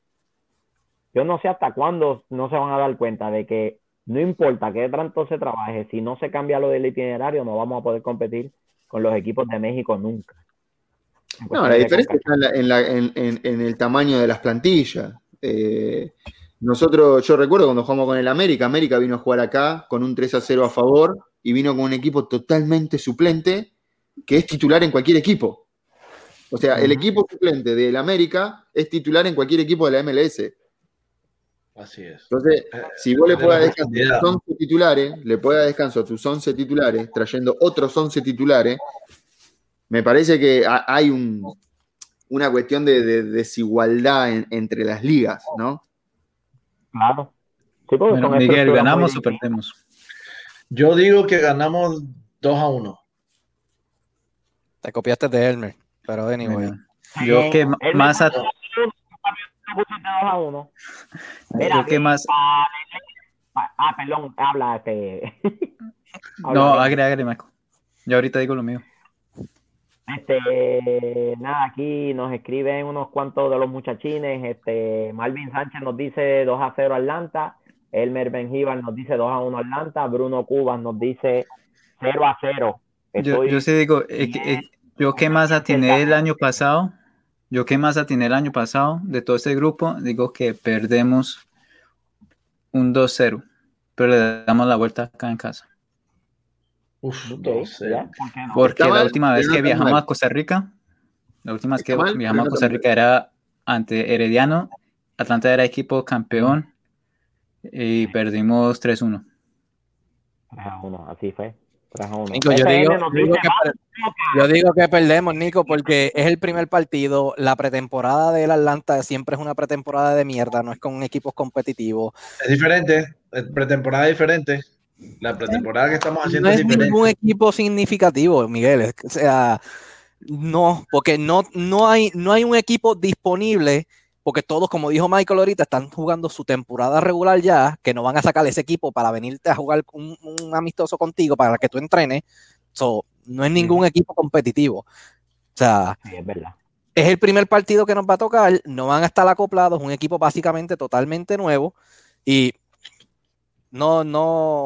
Yo no sé hasta cuándo no se van a dar cuenta de que no importa qué tanto se trabaje, si no se cambia lo del itinerario, no vamos a poder competir con los equipos de México nunca. No, la diferencia está en, la- en la- en- en- en el tamaño de las plantillas. Eh, nosotros, yo recuerdo cuando jugamos con el América, América vino a jugar acá con un 3 a 0 a favor y vino con un equipo totalmente suplente que es titular en cualquier equipo. O sea, el equipo suplente del América es titular en cualquier equipo de la MLS. Así es. Entonces, Eh, si vos le puedas descanso a tus 11 titulares, le puedas descanso a tus 11 titulares, trayendo otros 11 titulares, me parece que ha- hay un, una cuestión de, de desigualdad en- entre las ligas, ¿no? Claro. Sí, Bueno, Miguel, ¿ganamos o perdemos? Yo digo que ganamos 2 a 1. Te copiaste de Elmer, pero anyway. Bueno, yo que más a- a uno. Mira, yo que más pa- pa- Ah, perdón, habla este. No, agre, agre, Marco. Yo ahorita digo lo mío. Este, nada, aquí nos escriben unos cuantos de los muchachines. Este, Marvin Sánchez nos dice 2 a 0 Atlanta. Elmer Benjíbar nos dice 2 a 1 Atlanta. Bruno Cubas nos dice 0 a 0. Yo, Estoy- yo sí digo, eh, eh, yo que más atiné el año pasado, yo que más atiné el año pasado de todo este grupo, digo que perdemos un 2-0, pero le damos la vuelta acá en casa. Uf, Ok, no sé. ya, ¿por qué no? Porque Está la última vez que viajamos mal. a Costa Rica, la última vez que viajamos a Costa Rica era ante Herediano, Atlanta era equipo campeón y perdimos 3-1. 3 a 1, así fue. 3 a 1. Nico, yo digo, yo digo que, per- yo digo que perdemos, Nico, porque es el primer partido. La pretemporada del Atlanta siempre es una pretemporada de mierda, no es con equipos competitivos. Es diferente. Es pretemporada diferente. La pretemporada que estamos haciendo No es es diferente. ningún equipo significativo, Miguel. O sea, no, porque no, no, hay, no hay un equipo disponible, porque todos, como dijo Michael ahorita, están jugando su temporada regular ya, que no van a sacar ese equipo para venirte a jugar un, un amistoso contigo para que tú entrenes. So, no es ningún equipo competitivo. O sea, Sí, es verdad. es el primer partido que nos va a tocar, no van a estar acoplados, un equipo básicamente totalmente nuevo y no, no,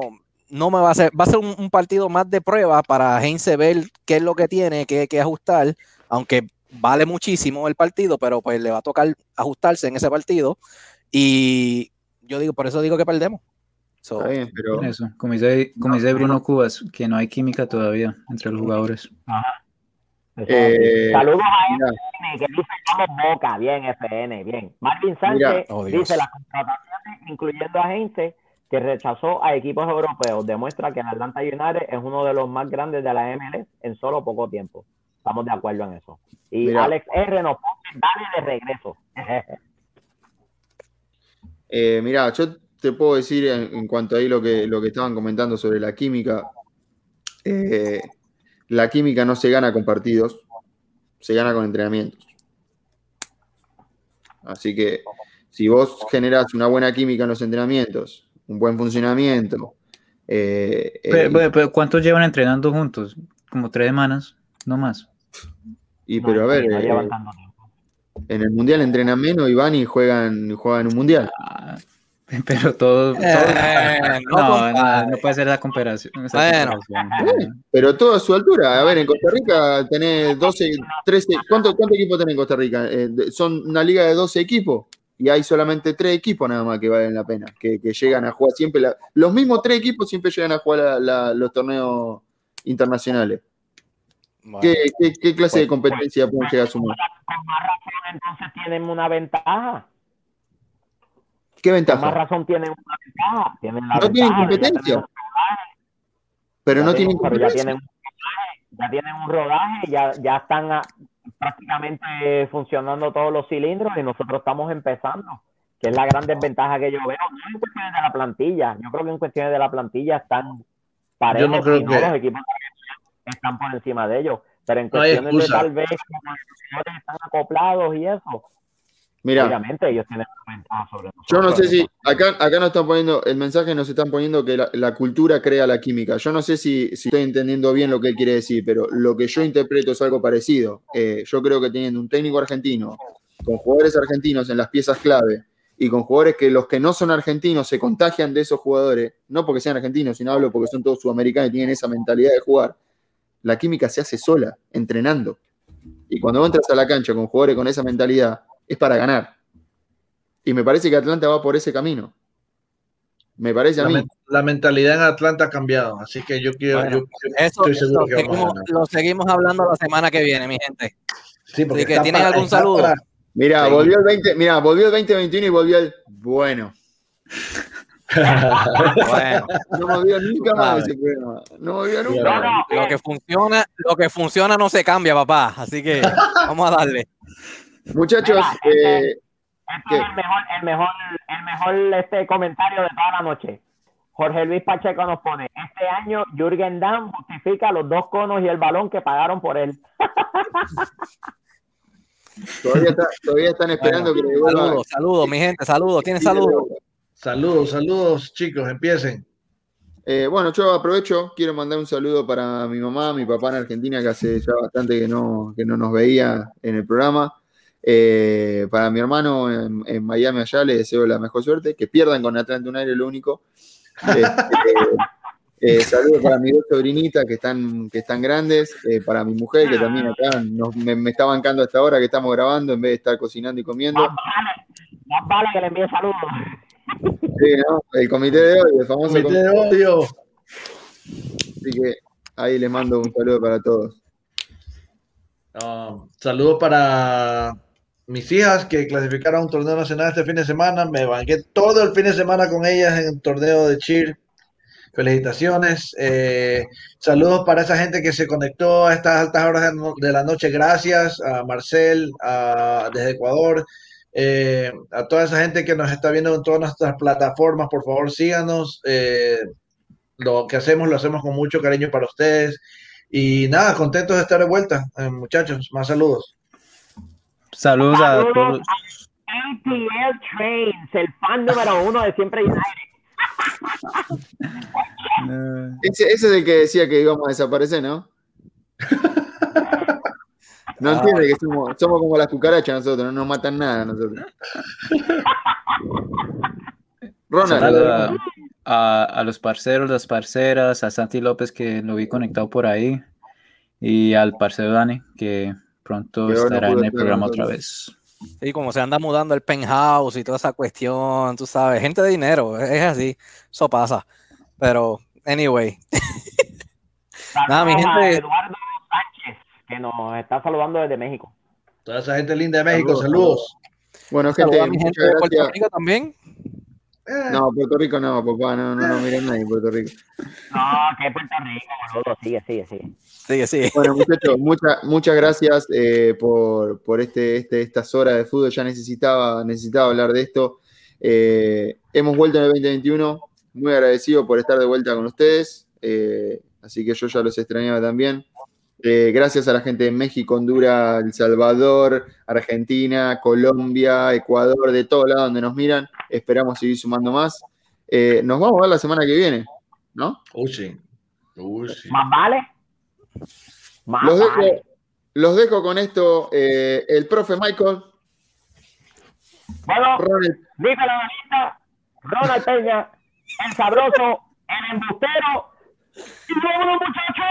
no me va a ser, va a ser un, un partido más de prueba para Heinze ver qué es lo que tiene que, que ajustar, aunque vale muchísimo el partido, pero pues le va a tocar ajustarse en ese partido y yo digo, por eso digo que perdemos. So, Está bien, pero Eso, como dice, como dice Bruno Cubas, que no hay química todavía entre los jugadores. Eh. Saludos a mira, FN, que dice vamos Boca, bien FN, bien. Marvin. Sánchez Oh, dice las contrataciones, incluyendo a Heinze, que rechazó a equipos europeos, demuestra que el Atlanta United es uno de los más grandes de la MLS en solo poco tiempo. Estamos de acuerdo en eso. Y Mira. Alex R nos pone, dale de regreso. Eh, mirá, yo te puedo decir en, en cuanto ahí lo que, lo que estaban comentando sobre la química. eh, la química no se gana con partidos, se gana con entrenamientos. Así que si vos generás una buena química en los entrenamientos, un buen funcionamiento, eh, eh, Pero, pero- pero ¿cuántos llevan entrenando juntos? Como tres semanas, no más. Y pero a ver, eh, en el mundial entrenan menos y van y juegan, juegan un mundial. Ah, pero todo, todo- Eh, no, puede ser la comparación. esa Bueno. comparación. Pero todo a su altura. A ver, en Costa Rica tenés 12, 13. ¿Cuántos cuánto equipos tenés en Costa Rica? Eh, son una liga de 12 equipos y hay solamente tres equipos nada más que valen la pena, que, que llegan a jugar siempre. la- los mismos tres equipos siempre llegan a jugar la- la- los torneos internacionales. ¿Qué, qué- qué clase de competencia pueden llegar a sumar? Con más razón, entonces tienen una ventaja. ¿Qué Con más ventaja? razón tienen una ventaja. Tienen la No tienen ventaja ya competencia. Pero Ya no tienen- tienen pero ya competencia. tienen un rodaje, ya tienen un rodaje, ya, ya están prácticamente funcionando todos los cilindros y nosotros estamos empezando, que es la gran desventaja que yo veo, no en cuestiones de la plantilla, yo creo que en cuestiones de la plantilla están parejos Yo no creo que- los equipos están por encima de ellos, Pero en No cuestiones de excusa. tal vez como los jugadores están acoplados y eso, Mira, obviamente ellos tienen ventaja sobre nosotros. yo no sé si acá, acá nos están poniendo, el mensaje nos están poniendo que la, la cultura crea la química. Yo no sé si, si estoy entendiendo bien lo que él quiere decir, pero lo que yo interpreto es algo parecido. Eh, yo creo que teniendo un técnico argentino, con jugadores argentinos en las piezas clave y con jugadores que los que no son argentinos se contagian de esos jugadores, no porque sean argentinos, sino hablo porque son todos sudamericanos y tienen esa mentalidad de jugar, la química se hace sola, entrenando. Y cuando entras a la cancha con jugadores con esa mentalidad, es para ganar. Y me parece que Atlanta va por ese camino. Me parece a La, mí. men- la mentalidad en Atlanta ha cambiado, así que yo quiero. Bueno, yo- yo Eso, estoy seguro lo, que seguimos, ganar. lo seguimos hablando la semana que viene, mi gente. Sí, porque Así que, ¿tienen para- algún saludo? para- Mira, Sí. volvió el 20, mira, volvió el 2021 y volvió el bueno. Bueno, No movió nunca más Sabe. ese programa. No movió nunca. No, no, lo que funciona, lo que funciona no se cambia, papá. Así que vamos a darle. Muchachos, Mira, eh, Este es el mejor, el mejor, el mejor este comentario de toda la noche. Jorge Luis Pacheco nos pone, este año Jürgen Damm justifica los dos conos y el balón que pagaron por él. todavía, está- todavía están esperando que le. Saludos, saludos, mi gente, saludos. ¿Tienen saludos? Saludos, saludos, chicos, empiecen. Eh, bueno, yo aprovecho, quiero mandar un saludo para mi mamá, mi papá en Argentina, que hace ya bastante que no, que no nos veía en el programa. Eh, para mi hermano en, en Miami allá le deseo la mejor suerte, que pierdan con Atlanta United, lo único. Este, eh, saludos para mis dos sobrinitas que están, que están grandes, eh, para mi mujer que también acá nos- me, me está bancando hasta ahora que estamos grabando en vez de estar cocinando y comiendo. Más vale, más vale que le envíe saludos. Sí, ¿no? El comité de hoy, el famoso Comité de odio. Así que ahí les mando un saludo para todos. Um, saludos para mis hijas que clasificaron a un torneo nacional este fin de semana. Me banqué todo el fin de semana con ellas en el torneo de cheer. Felicitaciones. Eh, saludos para esa gente que se conectó a estas altas horas de la noche. Gracias a Marcel a- desde Ecuador. Eh, a toda esa gente que nos está viendo en todas nuestras plataformas, por favor síganos. Eh, lo que hacemos lo hacemos con mucho cariño para ustedes. Y nada, contentos de estar de vuelta, eh, muchachos. Más saludos. Saludos a todos. ATL Trains, el fan número uno de Siempre United. Ese, ese es el que decía que íbamos a desaparecer, ¿no? No Ah. entiende que somos, somos como las cucarachas nosotros, no nos matan nada nosotros. Ronald, saludos a, a- a los parceros, las parceras, a Santi López que lo vi conectado por ahí y al parcero Dani que pronto no estará en el programa otra vez. Sí, como se anda mudando el penthouse y toda esa cuestión, tú sabes, gente de dinero, es así, eso pasa. Pero, anyway, Nada, mi gente. Eduardo que nos está saludando desde México. Toda esa gente linda de México, Saludos, saludos. bueno, saludos gente, a mi gente de Puerto gracias. Rico también. Eh, No, Puerto Rico no, papá, no, no, no miren nadie Puerto Rico. No, que Puerto Rico, boludo. Sigue, sigue, sigue. Sigue, sigue. Bueno, muchachos, muchas muchas gracias eh, por, por este, este, estas horas de fútbol. Ya necesitaba, necesitaba hablar de esto. Eh, hemos vuelto en el 2021. Muy agradecido por estar de vuelta con ustedes. Eh, así que yo ya los extrañaba también. Eh, gracias a la gente de México, Honduras, El Salvador, Argentina, Colombia, Ecuador, de todos lados donde nos miran. Esperamos seguir sumando más. Eh, nos vamos a ver la semana que viene, ¿no? Uy, sí. Uy, sí. ¿Más vale? Más Los vale. dejo, los dejo con esto. eh, el profe Michael, Bueno, Ronald, Anita, Ronald Peña, el sabroso, el embustero. ¡Y vámonos, muchachos!